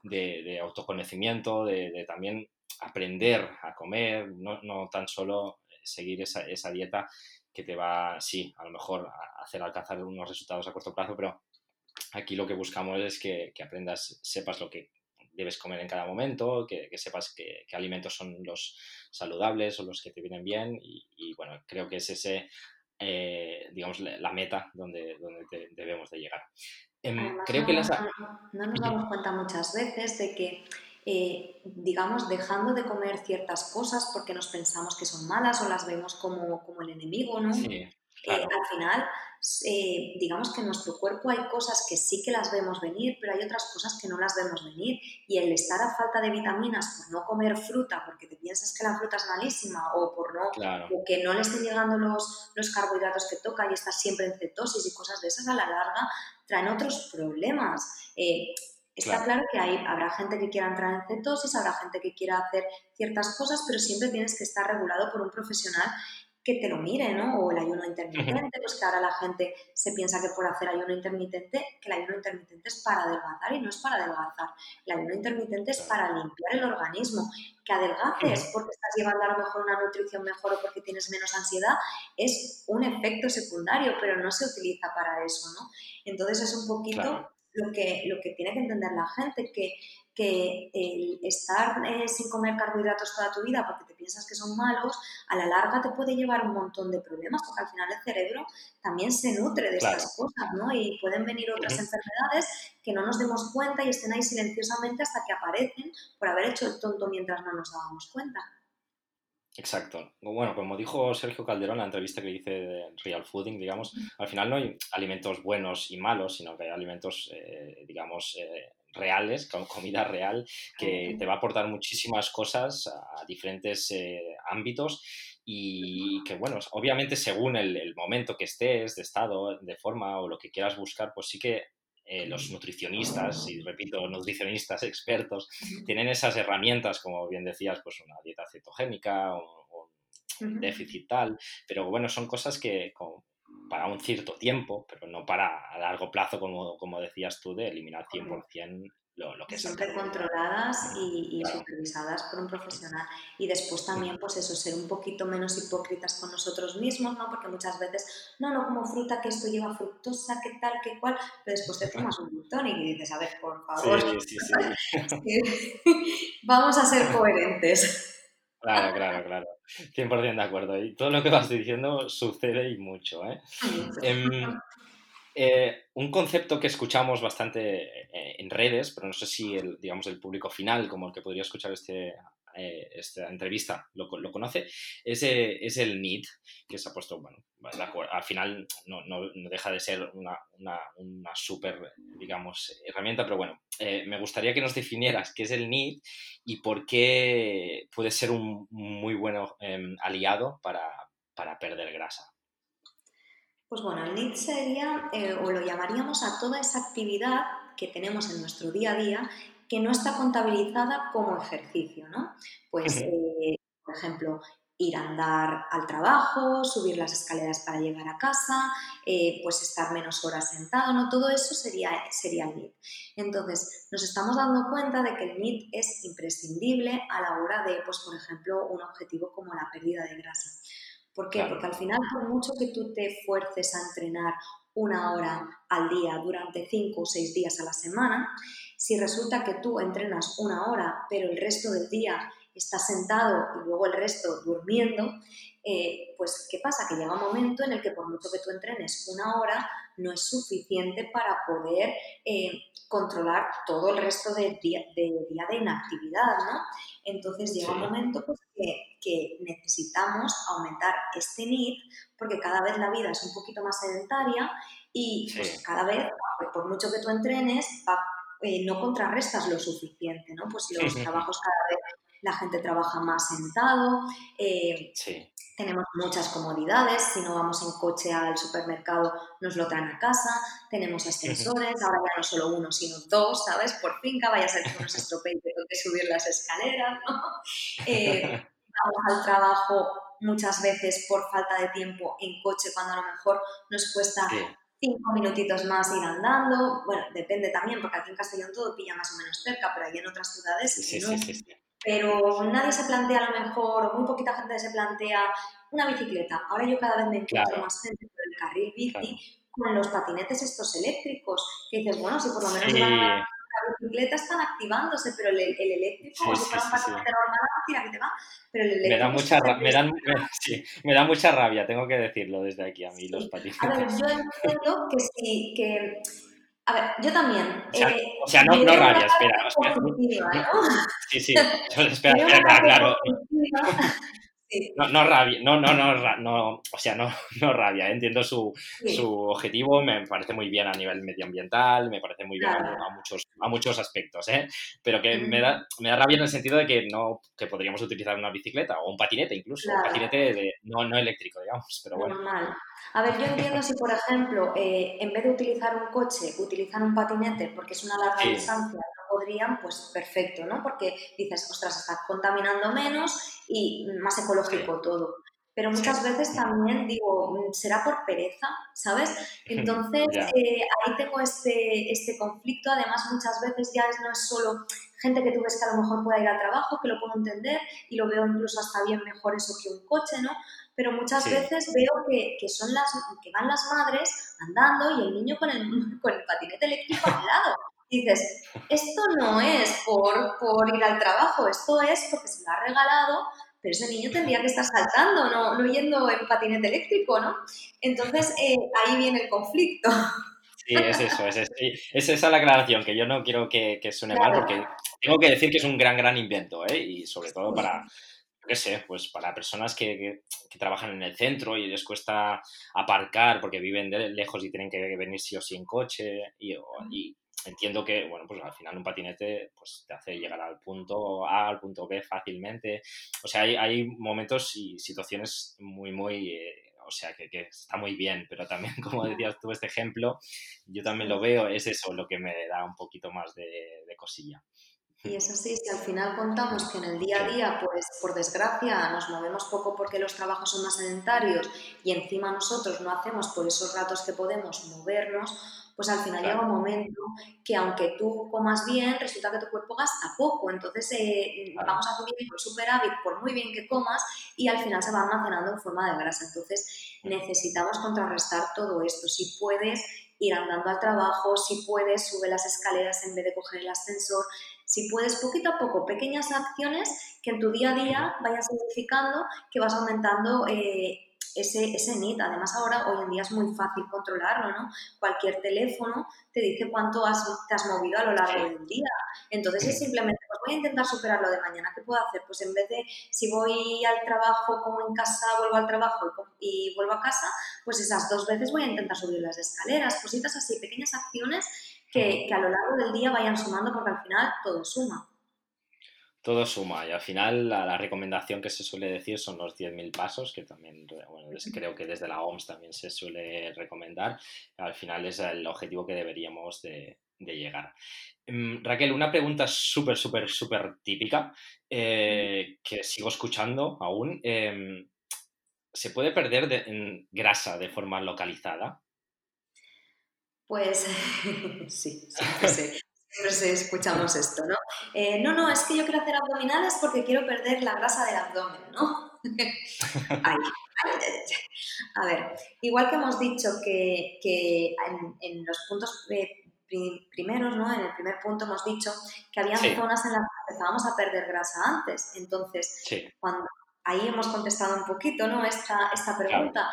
de, de autoconocimiento, de, también aprender a comer, no, no tan solo seguir esa, esa dieta que te va, sí, a lo mejor a hacer alcanzar unos resultados a corto plazo, pero aquí lo que buscamos es que, que aprendas, sepas lo que debes comer en cada momento, que, que sepas qué alimentos son los saludables o los que te vienen bien y, bueno, creo que es ese, eh, digamos, la meta donde, donde debemos de llegar. Em, creo no, que las... no, nos damos cuenta muchas veces de que eh, digamos, dejando de comer ciertas cosas porque nos pensamos que son malas o las vemos como, como el enemigo, ¿no? Eh, al final, eh, digamos que en nuestro cuerpo hay cosas que sí que las vemos venir, pero hay otras cosas que no las vemos venir. Y el estar a falta de vitaminas por no comer fruta, porque te piensas que la fruta es malísima, o por no, o que no le estén llegando los, los carbohidratos que toca y estás siempre en cetosis y cosas de esas, a la larga traen otros problemas. Está claro. que hay, habrá gente que quiera entrar en cetosis, habrá gente que quiera hacer ciertas cosas, pero siempre tienes que estar regulado por un profesional que te lo mire, ¿no? O el ayuno intermitente, pues que ahora la gente se piensa que por hacer ayuno intermitente, que el ayuno intermitente es para adelgazar y no es para adelgazar. El ayuno intermitente es para limpiar el organismo. Que adelgaces porque estás llevando a lo mejor una nutrición mejor o porque tienes menos ansiedad, es un efecto secundario, pero no se utiliza para eso, ¿no? Entonces es un poquito lo que, lo que tiene que entender la gente, que, que el estar eh, sin comer carbohidratos toda tu vida porque te piensas que son malos, a la larga te puede llevar un montón de problemas, porque al final el cerebro también se nutre de estas cosas, ¿no? Y pueden venir otras enfermedades que no nos demos cuenta y estén ahí silenciosamente hasta que aparecen por haber hecho el tonto mientras no nos dábamos cuenta. Exacto. Bueno, como dijo Sergio Calderón en la entrevista que hice de Real Fooding, digamos, al final no hay alimentos buenos y malos, sino que hay alimentos, eh, digamos, eh, reales, con comida real, que te va a aportar muchísimas cosas a diferentes eh, ámbitos y que, bueno, obviamente según el, el, momento que estés, de estado, de forma o lo que quieras buscar, pues sí que eh, los nutricionistas, y repito, nutricionistas *laughs* expertos, tienen esas herramientas, como bien decías, pues una dieta cetogénica, un, un déficit tal, pero bueno, son cosas que para un cierto tiempo, pero no para a largo plazo, como, como decías tú, de eliminar 100% lo, que Siempre controladas y, supervisadas por un profesional. Y después también, pues eso, ser un poquito menos hipócritas con nosotros mismos, ¿no? Porque muchas veces, no, no como fruta, que esto lleva fructosa, que tal, que cual, pero después te tomas un tonic y dices, a ver, por favor, sí, sí, *laughs* vamos a ser coherentes. Claro, claro, claro. 100% de acuerdo. Y todo lo que vas diciendo sucede y mucho. ¿eh? Em, eh, un concepto que escuchamos bastante eh, en redes, pero no sé si el, digamos, el público final, como el que podría escuchar este, eh, esta entrevista, lo, lo conoce, es, es, el NEED, que se ha puesto, bueno, al final no, no, deja de ser una, una, una súper, digamos, herramienta, pero bueno, me gustaría que nos definieras qué es el NEED y por qué puede ser un muy buen em, aliado para, para perder grasa. Pues bueno, el NIT sería, eh, o lo llamaríamos a toda esa actividad que tenemos en nuestro día a día que no está contabilizada como ejercicio, ¿no? Pues, eh, por ejemplo, ir a andar al trabajo, subir las escaleras para llegar a casa, eh, pues estar menos horas sentado, ¿no? Todo eso sería, sería el NIT. Entonces, nos estamos dando cuenta de que el NIT es imprescindible a la hora de, pues, por ejemplo, un objetivo como la pérdida de grasa. ¿Por qué? Porque al final, por mucho que tú te fuerces a entrenar una hora al día durante cinco o seis días a la semana, si resulta que tú entrenas una hora, pero el resto del día estás sentado y luego el resto durmiendo, eh, pues ¿qué pasa? Que llega un momento en el que por mucho que tú entrenes una hora, no es suficiente para poder eh, controlar todo el resto del día de, día de inactividad, ¿no? Entonces llega un momento pues, que, necesitamos aumentar este NIT porque cada vez la vida es un poquito más sedentaria y pues, cada vez, por mucho que tú entrenes, eh, no contrarrestas lo suficiente, ¿no? Pues los trabajos cada vez la gente trabaja más sentado, eh, tenemos muchas comodidades, si no vamos en coche al supermercado nos lo traen a casa, tenemos ascensores, ahora ya no solo uno, sino dos, ¿sabes? Por finca, vaya a ser que nos estropee que subir las escaleras, ¿no? *laughs* Eh, vamos al trabajo muchas veces por falta de tiempo en coche cuando a lo mejor nos cuesta cinco minutitos más ir andando. Bueno, depende también, porque aquí en Castellón todo pilla más o menos cerca, pero hay en otras ciudades sí, no pero nadie se plantea a lo mejor, o muy poquita gente se plantea una bicicleta. Ahora yo cada vez me encuentro más gente por el carril bici con los patinetes estos eléctricos, que dices, bueno, si por lo menos la, bicicleta están activándose, pero el, eléctrico, como si fuera un patinete normal, tira que te va, pero el eléctrico... Me da, mucha me, dan, *laughs* me da mucha rabia, tengo que decirlo desde aquí a mí, los patinetes. A ver, yo entiendo que sí, que a ver, yo también. O sea, eh, no, no rabia, espera. espera. Sí, sí, espera, *laughs* espera, claro. No, no rabia, no, no, no, no, o sea, no, *laughs* no rabia, ¿eh? entiendo su, su, objetivo, me parece muy bien a nivel medioambiental, me parece muy bien a, muchos, a muchos aspectos, ¿eh? pero que me, da, me da rabia en el sentido de que no, que podríamos utilizar una bicicleta o un patinete incluso, un patinete de, no, no eléctrico, digamos, pero bueno. Normal. A ver, yo entiendo si, por ejemplo, eh, en vez de utilizar un coche, utilizan un patinete porque es una larga distancia, podrían, pues perfecto, ¿no? Porque dices, ostras, está contaminando menos y más ecológico todo. Pero muchas veces también digo, será por pereza, ¿sabes? Entonces eh, ahí tengo este, este conflicto. Además, muchas veces ya no es solo gente que tú ves que a lo mejor pueda ir al trabajo, que lo puedo entender y lo veo incluso hasta bien mejor eso que un coche, ¿no? Pero muchas veces veo que, que, son las, que van las madres andando y el niño con el, *laughs* con el patinete eléctrico al lado dices, esto no es por, por ir al trabajo, esto es porque se lo ha regalado, pero ese niño tendría que estar saltando, no, no yendo en patinete eléctrico, ¿no? Entonces eh, ahí viene el conflicto. Sí, es eso, es, es, esa la aclaración, que yo no quiero que, que suene mal, porque tengo que decir que es un gran, gran invento, ¿eh? Y sobre todo para, qué sé, pues para personas que, que, trabajan en el centro y les cuesta aparcar porque viven lejos y tienen que venir sí o sí en coche y, y, entiendo que, bueno, pues al final un patinete pues, te hace llegar al punto A, al punto B fácilmente. O sea, hay, hay momentos y situaciones muy, muy... Eh, o sea, que, que, está muy bien, pero también, *laughs* como decías tú, este ejemplo, yo también lo veo, es eso lo que me da un poquito más de, de cosilla. Y es así, si al final contamos que en el día a día, pues por desgracia, nos movemos poco porque los trabajos son más sedentarios y encima nosotros no hacemos por esos ratos que podemos movernos, pues al final llega un momento que aunque tú comas bien, resulta que tu cuerpo gasta poco. Entonces eh, vamos a subir por superávit por muy bien que comas y al final se va almacenando en forma de grasa. Entonces necesitamos contrarrestar todo esto. Si puedes ir andando al trabajo, si puedes, sube las escaleras en vez de coger el ascensor, si puedes poquito a poco, pequeñas acciones que en tu día a día vayan significando que vas aumentando eh, ese, ese NIT. Además, ahora, hoy en día es muy fácil controlarlo, ¿no? Cualquier teléfono te dice cuánto has, te has movido a lo largo del día. Entonces, es simplemente, pues voy a intentar superarlo de mañana. ¿Qué puedo hacer? Pues en vez de, si voy al trabajo como en casa, vuelvo al trabajo y, vuelvo a casa, pues esas dos veces voy a intentar subir las escaleras, cositas así, pequeñas acciones que, que a lo largo del día vayan sumando porque al final todo suma todo suma y al final la, recomendación que se suele decir son los 10.000 pasos, que también bueno, creo que desde la OMS también se suele recomendar. Al final es el objetivo que deberíamos de, llegar. Mm, Raquel, una pregunta súper, súper, súper típica eh, que sigo escuchando aún. Em, ¿Se puede perder en grasa de forma localizada? Pues *laughs* sí, sí, sí. *laughs* Siempre escuchamos esto, ¿no? Eh, no, no, es que yo quiero hacer abdominales porque quiero perder la grasa del abdomen, ¿no? *laughs* A ver, igual que hemos dicho que, en, los puntos primeros, ¿no? En el primer punto hemos dicho que había zonas en las que empezábamos a perder grasa antes. Entonces, cuando ahí hemos contestado un poquito, ¿no? Esta, esta pregunta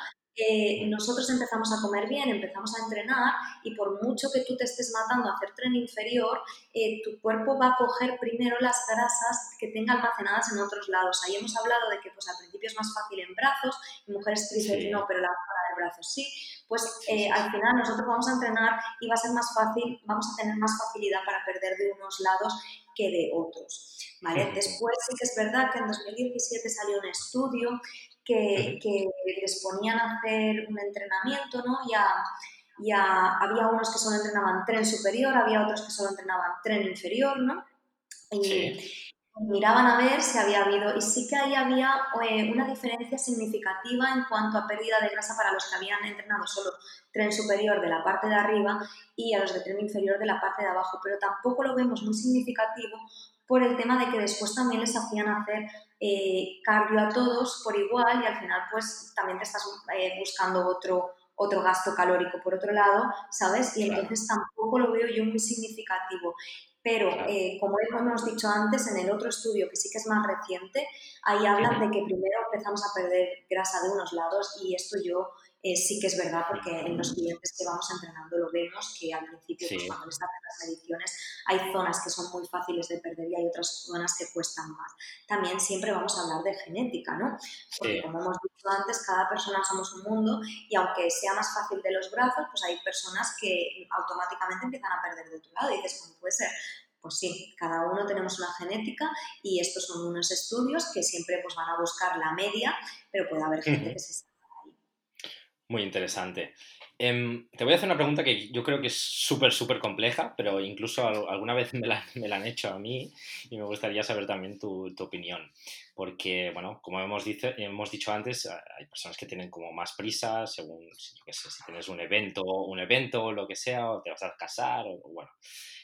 nosotros empezamos a comer bien, empezamos a entrenar y por mucho que tú te estés matando a hacer tren inferior, eh, tu cuerpo va a coger primero las grasas que tenga almacenadas en otros lados. Ahí hemos hablado de que pues, al principio es más fácil en brazos, en mujeres tristes no, pero la zona de brazos sí. Pues eh, al final nosotros vamos a entrenar y va a ser más fácil, vamos a tener más facilidad para perder de unos lados que de otros. ¿vale? Después sí que es verdad que en 2017 salió un estudio que, les ponían a hacer un entrenamiento, ¿no? Ya, ya había unos que solo entrenaban tren superior, había otros que solo entrenaban tren inferior, ¿no? Y miraban a ver si había habido, y sí que ahí había eh, una diferencia significativa en cuanto a pérdida de grasa para los que habían entrenado solo tren superior de la parte de arriba y a los de tren inferior de la parte de abajo, pero tampoco lo vemos muy significativo por el tema de que después también les hacían hacer eh, cardio a todos por igual y al final pues también te estás eh, buscando otro, otro gasto calórico por otro lado, ¿sabes? Y entonces tampoco lo veo yo muy significativo. Pero eh, como hemos dicho antes, en el otro estudio que sí que es más reciente, ahí hablan de que primero empezamos a perder grasa de unos lados y esto yo eh, sí que es verdad porque en los clientes que vamos entrenando lo vemos que al principio pues, cuando les hacen las mediciones hay zonas que son muy fáciles de perder y hay otras zonas que cuestan más. También siempre vamos a hablar de genética, ¿no? Porque como hemos dicho antes, cada persona somos un mundo y aunque sea más fácil de los brazos, pues hay personas que automáticamente empiezan a perder de otro lado y dices, ¿cómo puede ser? Pues sí, cada uno tenemos una genética y estos son unos estudios que siempre pues, van a buscar la media, pero puede haber gente que se muy interesante. Em, te voy a hacer una pregunta que yo creo que es súper, súper compleja, pero incluso alguna vez me la, han hecho a mí y me gustaría saber también tu, opinión. Porque, bueno, como hemos, dicho, hemos dicho antes, hay personas que tienen como más prisa según, yo qué sé, si tienes un evento, un evento o lo que sea, o te vas a casar, o bueno.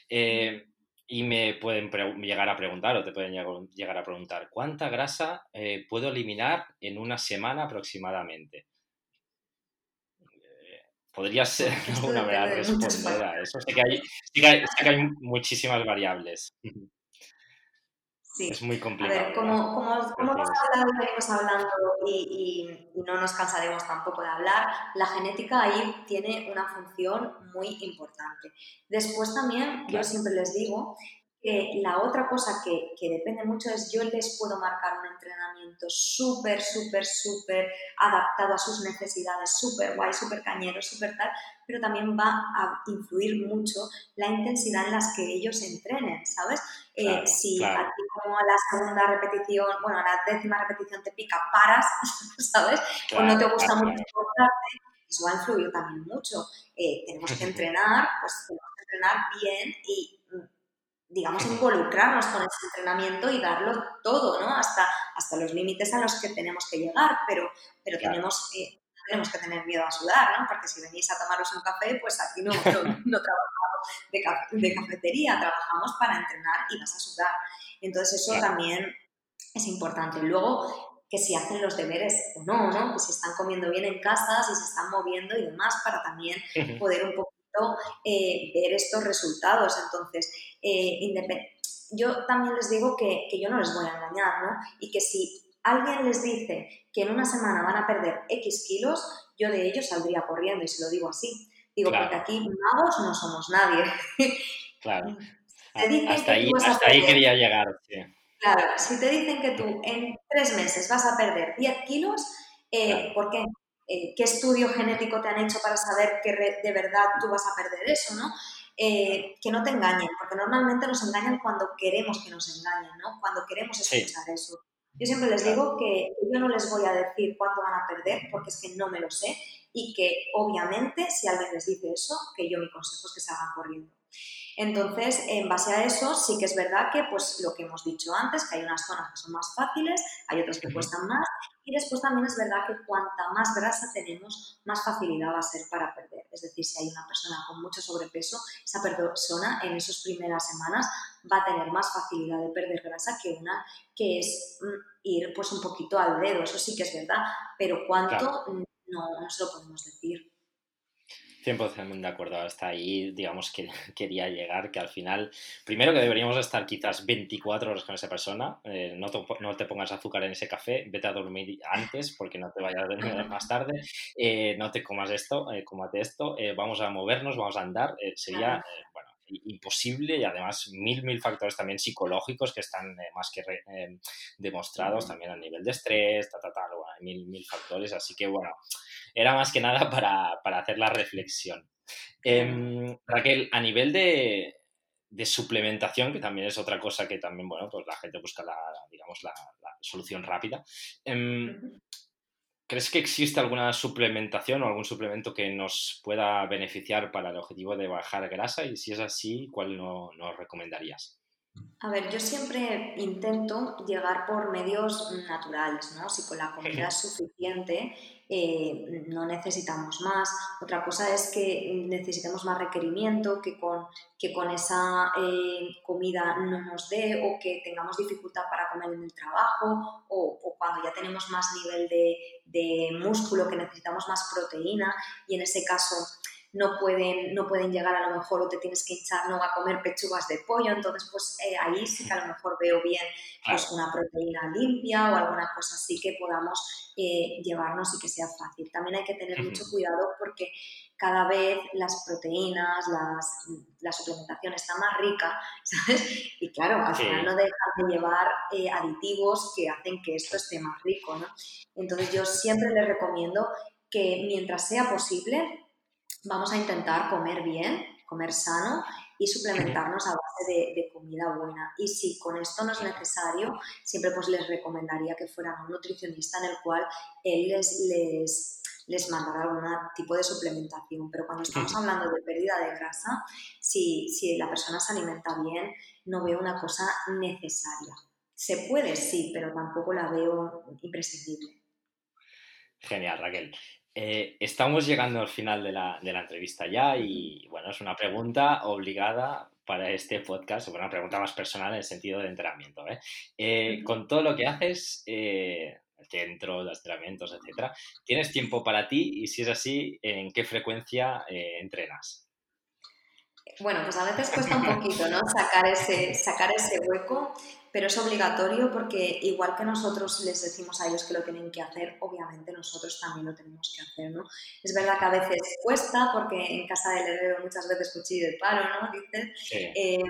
Eh, y me pueden llegar a preguntar o te pueden llegar a preguntar, ¿cuánta grasa eh, puedo eliminar en una semana aproximadamente? Podría ser *laughs* una verdad responder a eso. Sé que, hay, que hay, muchísimas variables. Sí. Es muy complicado. A ver, como, como, como hemos hablado y venimos hablando y, y, no nos cansaremos tampoco de hablar, la genética ahí tiene una función muy importante. Después también, yo siempre les digo la otra cosa que, que, depende mucho es yo les puedo marcar un entrenamiento súper, súper, súper adaptado a sus necesidades, súper guay, súper cañero, súper tal, pero también va a influir mucho la intensidad en las que ellos entrenen, ¿sabes? Eh, si a ti como a la segunda repetición, bueno, a la décima repetición te pica, paras, *laughs* ¿sabes? o no te gusta mucho eso va a influir también mucho. Eh, tenemos que *laughs* entrenar, pues tenemos que entrenar bien y digamos, involucrarnos con ese entrenamiento y darlo todo, ¿no? Hasta, hasta los límites a los que tenemos que llegar, pero, pero tenemos, eh, tenemos que tener miedo a sudar, ¿no? Porque si venís a tomaros un café, pues aquí no, no, *laughs* trabajamos de, cafetería, trabajamos para entrenar y vas a sudar. Entonces eso también es importante. Luego, que si hacen los deberes o no, ¿no? Que si están comiendo bien en casa, si se están moviendo y demás, para también poder un poquito eh, ver estos resultados. Entonces, eh, yo también les digo que, que yo no les voy a engañar, ¿no? Y que si alguien les dice que en una semana van a perder X kilos, yo de ellos saldría corriendo y se lo digo así. Digo, porque aquí magos no somos nadie. *laughs* Claro. hasta ahí, hasta ahí quería llegar. Claro, si te dicen que tú en tres meses vas a perder 10 kilos, eh, ¿por qué? Eh, ¿Qué estudio genético te han hecho para saber que de verdad tú vas a perder eso, no? Eh, que no te engañen, porque normalmente nos engañan cuando queremos que nos engañen, ¿no? Cuando queremos escuchar eso. Yo siempre les digo que yo no les voy a decir cuánto van a perder porque es que no me lo sé y que obviamente si alguien les dice eso, que yo mi consejo es que se hagan corriendo. Entonces, en base a eso, sí que es verdad que, pues, lo que hemos dicho antes, que hay unas zonas que son más fáciles, hay otras que cuestan más, y después también es verdad que cuanta más grasa tenemos, más facilidad va a ser para perder. Es decir, si hay una persona con mucho sobrepeso, esa persona en esas primeras semanas va a tener más facilidad de perder grasa que una que es mm, ir pues un poquito al dedo. Eso sí que es verdad, pero cuánto no, no se lo podemos decir. 100% de acuerdo, hasta ahí, digamos, que *laughs* quería llegar, que al final, primero que deberíamos estar quizás 24 horas con esa persona, eh, no, te, no, te, pongas azúcar en ese café, vete a dormir antes porque no te vayas a dormir más tarde, eh, no te comas esto, eh, cómate esto, vamos a movernos, vamos a andar, sería, bueno, imposible y además mil, mil factores también psicológicos que están más que demostrados también a nivel de estrés, ta, ta, ta, mil, mil factores, así que bueno, era más que nada para, hacer la reflexión. Em, Raquel, a nivel de, suplementación, que también es otra cosa que también, bueno, pues la gente busca la, digamos, la, solución rápida. Em, ¿Crees que existe alguna suplementación o algún suplemento que nos pueda beneficiar para el objetivo de bajar grasa? Y si es así, ¿cuál nos recomendarías? A ver, yo siempre intento llegar por medios naturales, ¿no? Si con la comida *laughs* es suficiente, eh, no necesitamos más. Otra cosa es que necesitemos más requerimiento, que con, que con esa eh, comida no nos dé o que tengamos dificultad para comer en el trabajo o, cuando ya tenemos más nivel de, de músculo, que necesitamos más proteína y en ese caso no pueden, no pueden llegar a lo mejor o te tienes que hinchar no a comer pechugas de pollo, entonces pues eh, ahí sí que a lo mejor veo bien pues una proteína limpia o alguna cosa así que podamos eh, llevarnos y que sea fácil. También hay que tener mucho cuidado porque cada vez las proteínas, las, la suplementación está más rica, *laughs* ¿sabes? Y claro, al final no dejan de llevar eh, aditivos que hacen que esto esté más rico, ¿no? Entonces yo siempre les recomiendo que mientras sea posible, vamos a intentar comer bien, comer sano y suplementarnos a base de, comida buena. Y si con esto no es necesario, siempre pues les recomendaría que fueran a un nutricionista en el cual él les, les, les mandará algún tipo de suplementación. Pero cuando estamos hablando de pérdida de grasa, si, si la persona se alimenta bien, no veo una cosa necesaria. Se puede, sí, pero tampoco la veo imprescindible. Genial, Raquel. Eh, estamos llegando al final de la, entrevista ya y bueno, es una pregunta obligada para este podcast, una pregunta más personal en el sentido de entrenamiento. ¿eh? Eh, con todo lo que haces, el centro, los entrenamientos, etcétera, ¿tienes tiempo para ti? Y si es así, ¿en qué frecuencia entrenas? Bueno, pues a veces cuesta un *laughs* poquito, ¿no? Sacar ese, sacar ese hueco pero es obligatorio porque igual que nosotros les decimos a ellos que lo tienen que hacer, obviamente nosotros también lo tenemos que hacer, ¿no? Es verdad que a veces cuesta porque en casa del heredero muchas veces cuchillo de palo, ¿no? Dices, eh,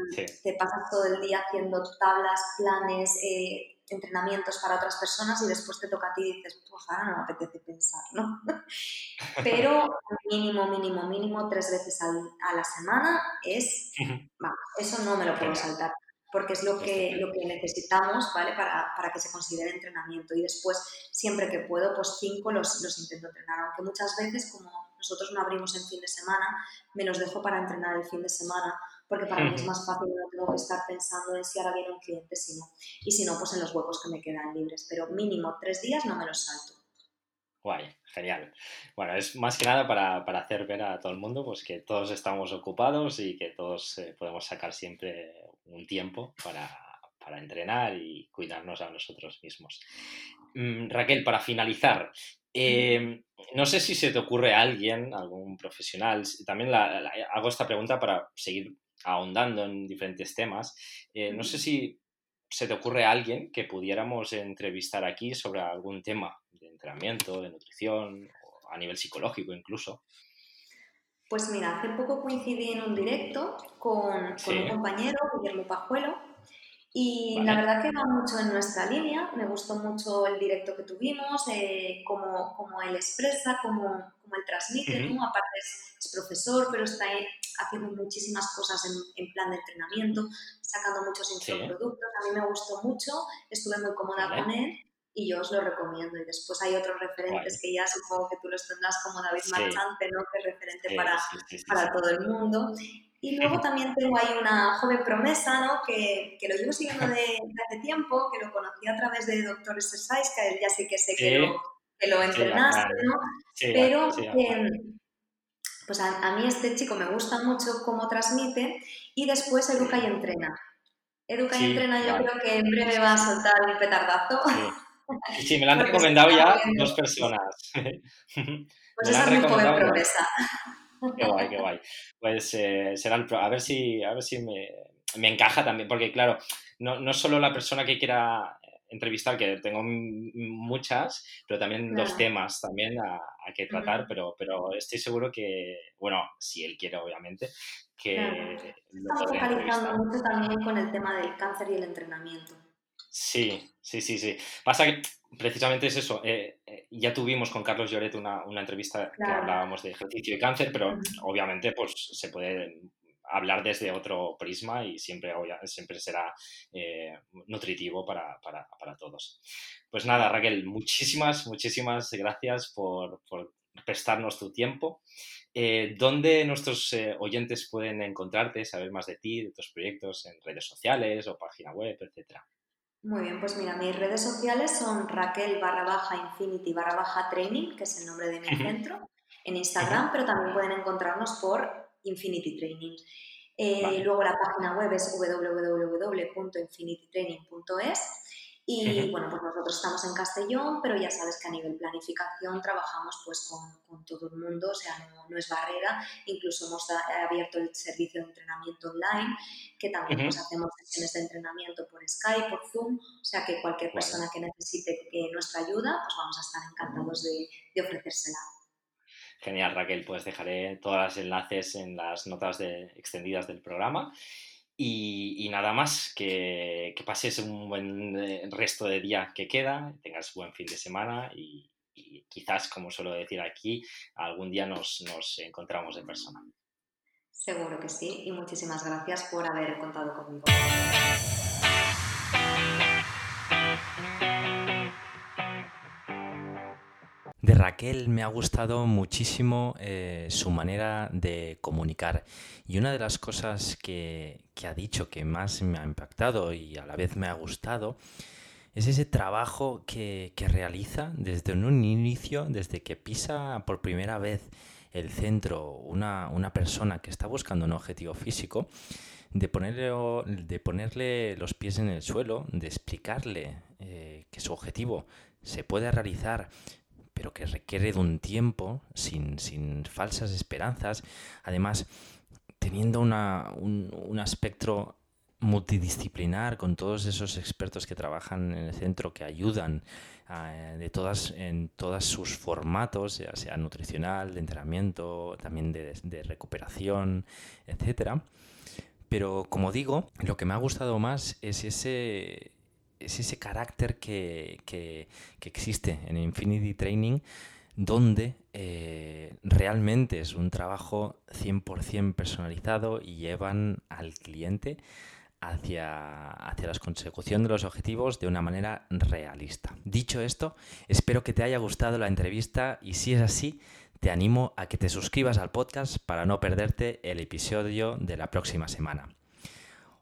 te pasas todo el día haciendo tablas, planes, eh, entrenamientos para otras personas y después te toca a ti y dices, pues ahora no me apetece pensar, ¿no? *laughs* Pero mínimo, mínimo, mínimo, tres veces a la semana es, vamos, eso no me lo puedo saltar porque es lo que, lo que necesitamos ¿vale? para, para, que se considere entrenamiento. Y después, siempre que puedo, pues cinco los, los intento entrenar, aunque muchas veces como nosotros no abrimos en fin de semana, me los dejo para entrenar el fin de semana porque para mí es más fácil, no tengo que estar pensando en si ahora viene un cliente, si no. Y si no, pues en los huecos que me quedan libres, pero mínimo tres días no me los salto. Guay, genial. Bueno, es más que nada para, hacer ver a todo el mundo pues, que todos estamos ocupados y que todos eh, podemos sacar siempre un tiempo para, para entrenar y cuidarnos a nosotros mismos. Mm, Raquel, para finalizar, em, no sé si se te ocurre a alguien, algún profesional, también hago esta pregunta para seguir ahondando en diferentes temas. Eh, no sé si se te ocurre a alguien que pudiéramos entrevistar aquí sobre algún tema de entrenamiento, de nutrición, o a nivel psicológico incluso. Pues mira, hace poco coincidí en un directo con, con un compañero, Guillermo Pajuelo, y la verdad que va mucho en nuestra línea, me gustó mucho el directo que tuvimos, eh, cómo, él expresa, cómo, cómo él transmite, aparte es, profesor, pero está haciendo muchísimas cosas en, plan de entrenamiento, sacando muchos infoproductos, a mí me gustó mucho, estuve muy cómoda con él y yo os lo recomiendo. Y después hay otros referentes que ya supongo que tú los tendrás como David Marchante, ¿no? que es referente para, para todo el mundo. Y luego también tengo ahí una joven promesa, ¿no? Que, que lo llevo siguiendo de, hace tiempo, que lo conocí a través de Doctor Exercise, que ya sé que sé que lo, que lo entrenaste, ¿no? Pero pues a, mí este chico me gusta mucho cómo transmite y después educa y entrena. Educa y entrena, yo creo que en breve va a soltar un petardazo. Sí, me lo han *laughs* recomendado ya dos personas. *laughs* Pues esa es mi joven promesa. Qué guay, qué guay. Pues eh, será el, a ver si, a ver si me, me encaja también, porque claro, no, no solo la persona que quiera entrevistar, que tengo muchas, pero también los temas también a, que tratar, pero, pero estoy seguro que, bueno, si él quiere, obviamente, que... Estamos focalizando mucho también con el tema del cáncer y el entrenamiento. Sí, sí, sí, sí. Pasa que precisamente es eso. Eh, eh, ya tuvimos con Carlos Lloret una, entrevista que hablábamos de ejercicio y cáncer, pero obviamente pues se puede hablar desde otro prisma y siempre, siempre será eh, nutritivo para, todos. Pues nada, Raquel, muchísimas, muchísimas gracias por, prestarnos tu tiempo. ¿Dónde nuestros oyentes pueden encontrarte, saber más de ti, de tus proyectos en redes sociales o página web, etcétera? Muy bien, pues mira, mis redes sociales son Raquel barra baja Infinity barra baja Training, que es el nombre de mi centro, en Instagram, pero también pueden encontrarnos por Infinity Training. Eh, luego la página web es www.infinitytraining.es y bueno, pues nosotros estamos en Castellón, pero ya sabes que a nivel planificación trabajamos pues con, con todo el mundo, o sea, no, es barrera. Incluso hemos abierto el servicio de entrenamiento online, que también pues, hacemos sesiones de entrenamiento por Skype, por Zoom, o sea que cualquier persona que necesite nuestra ayuda, pues vamos a estar encantados de, de ofrecérsela. Genial, Raquel, pues dejaré todos los enlaces en las notas de, extendidas del programa. Y, nada más, que, pases un buen eh, resto de día que queda, tengas buen fin de semana y, quizás, como suelo decir aquí, algún día nos, nos encontramos en persona. Seguro que sí y muchísimas gracias por haber contado conmigo. De Raquel. Me ha gustado muchísimo eh, su manera de comunicar. Y una de las cosas que, ha dicho que más me ha impactado y a la vez me ha gustado es ese trabajo que, realiza desde un inicio, desde que pisa por primera vez el centro una, persona que está buscando un objetivo físico, de ponerle, de ponerle los pies en el suelo, de explicarle eh, que su objetivo se puede realizar pero que requiere de un tiempo, sin, falsas esperanzas, además teniendo un, espectro multidisciplinar con todos esos expertos que trabajan en el centro que ayudan eh, de todas, en todos sus formatos, ya sea nutricional, de entrenamiento, también de, de recuperación, etc. Pero como digo, lo que me ha gustado más es ese, es ese carácter que, existe en Infinity Training donde eh, realmente es un trabajo 100% personalizado y llevan al cliente hacia, hacia la consecución de los objetivos de una manera realista. Dicho esto, espero que te haya gustado la entrevista y si es así, te animo a que te suscribas al podcast para no perderte el episodio de la próxima semana.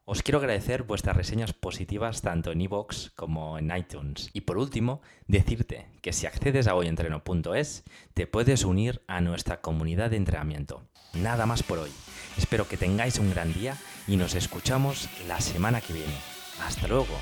Os quiero agradecer vuestras reseñas positivas tanto en iVoox como en iTunes. Y por último, decirte que si accedes a hoyentreno.es, te puedes unir a nuestra comunidad de entrenamiento. Nada más por hoy. Espero que tengáis un gran día y nos escuchamos la semana que viene. Hasta luego.